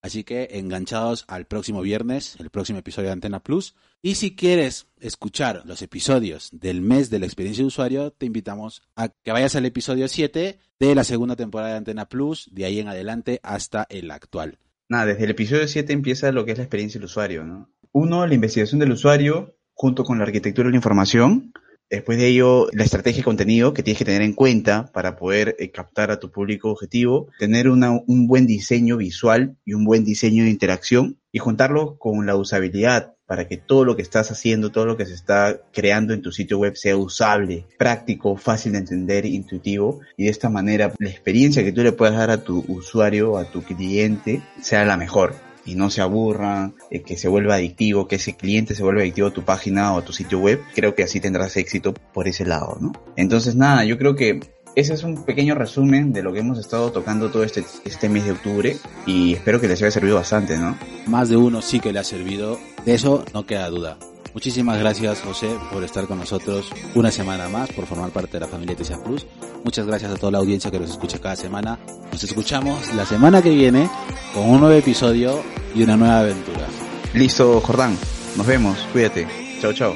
Así que enganchados al próximo viernes, el próximo episodio de Antena Plus. Y si quieres escuchar los episodios del mes de la experiencia de usuario, te invitamos a que vayas al episodio 7 de la segunda temporada de Antena Plus, de ahí en adelante hasta el actual. Nada, desde el episodio 7 empieza lo que es la experiencia del usuario, ¿no? Uno, la investigación del usuario junto con la arquitectura de la información. Después de ello, la estrategia de contenido que tienes que tener en cuenta para poder eh, captar a tu público objetivo, tener un buen diseño visual y un buen diseño de interacción y juntarlo con la usabilidad para que todo lo que estás haciendo, todo lo que se está creando en tu sitio web sea usable, práctico, fácil de entender, intuitivo y de esta manera la experiencia que tú le puedas dar a tu usuario, a tu cliente, sea la mejor y no se aburran, eh, que se vuelva adictivo, que ese cliente se vuelva adictivo a tu página o a tu sitio web, creo que así tendrás éxito por ese lado, ¿no? Entonces nada, yo creo que ese es un pequeño resumen de lo que hemos estado tocando todo este, este mes de octubre y espero que les haya servido bastante, ¿no? Más de uno sí que le ha servido, de eso no queda duda. Muchísimas gracias, José, por estar con nosotros una semana más, por formar parte de la familia TCA Plus. Muchas gracias a toda la audiencia que nos escucha cada semana. Nos escuchamos la semana que viene con un nuevo episodio y una nueva aventura. Listo, Jordán. Nos vemos, cuídate. Chao, chao.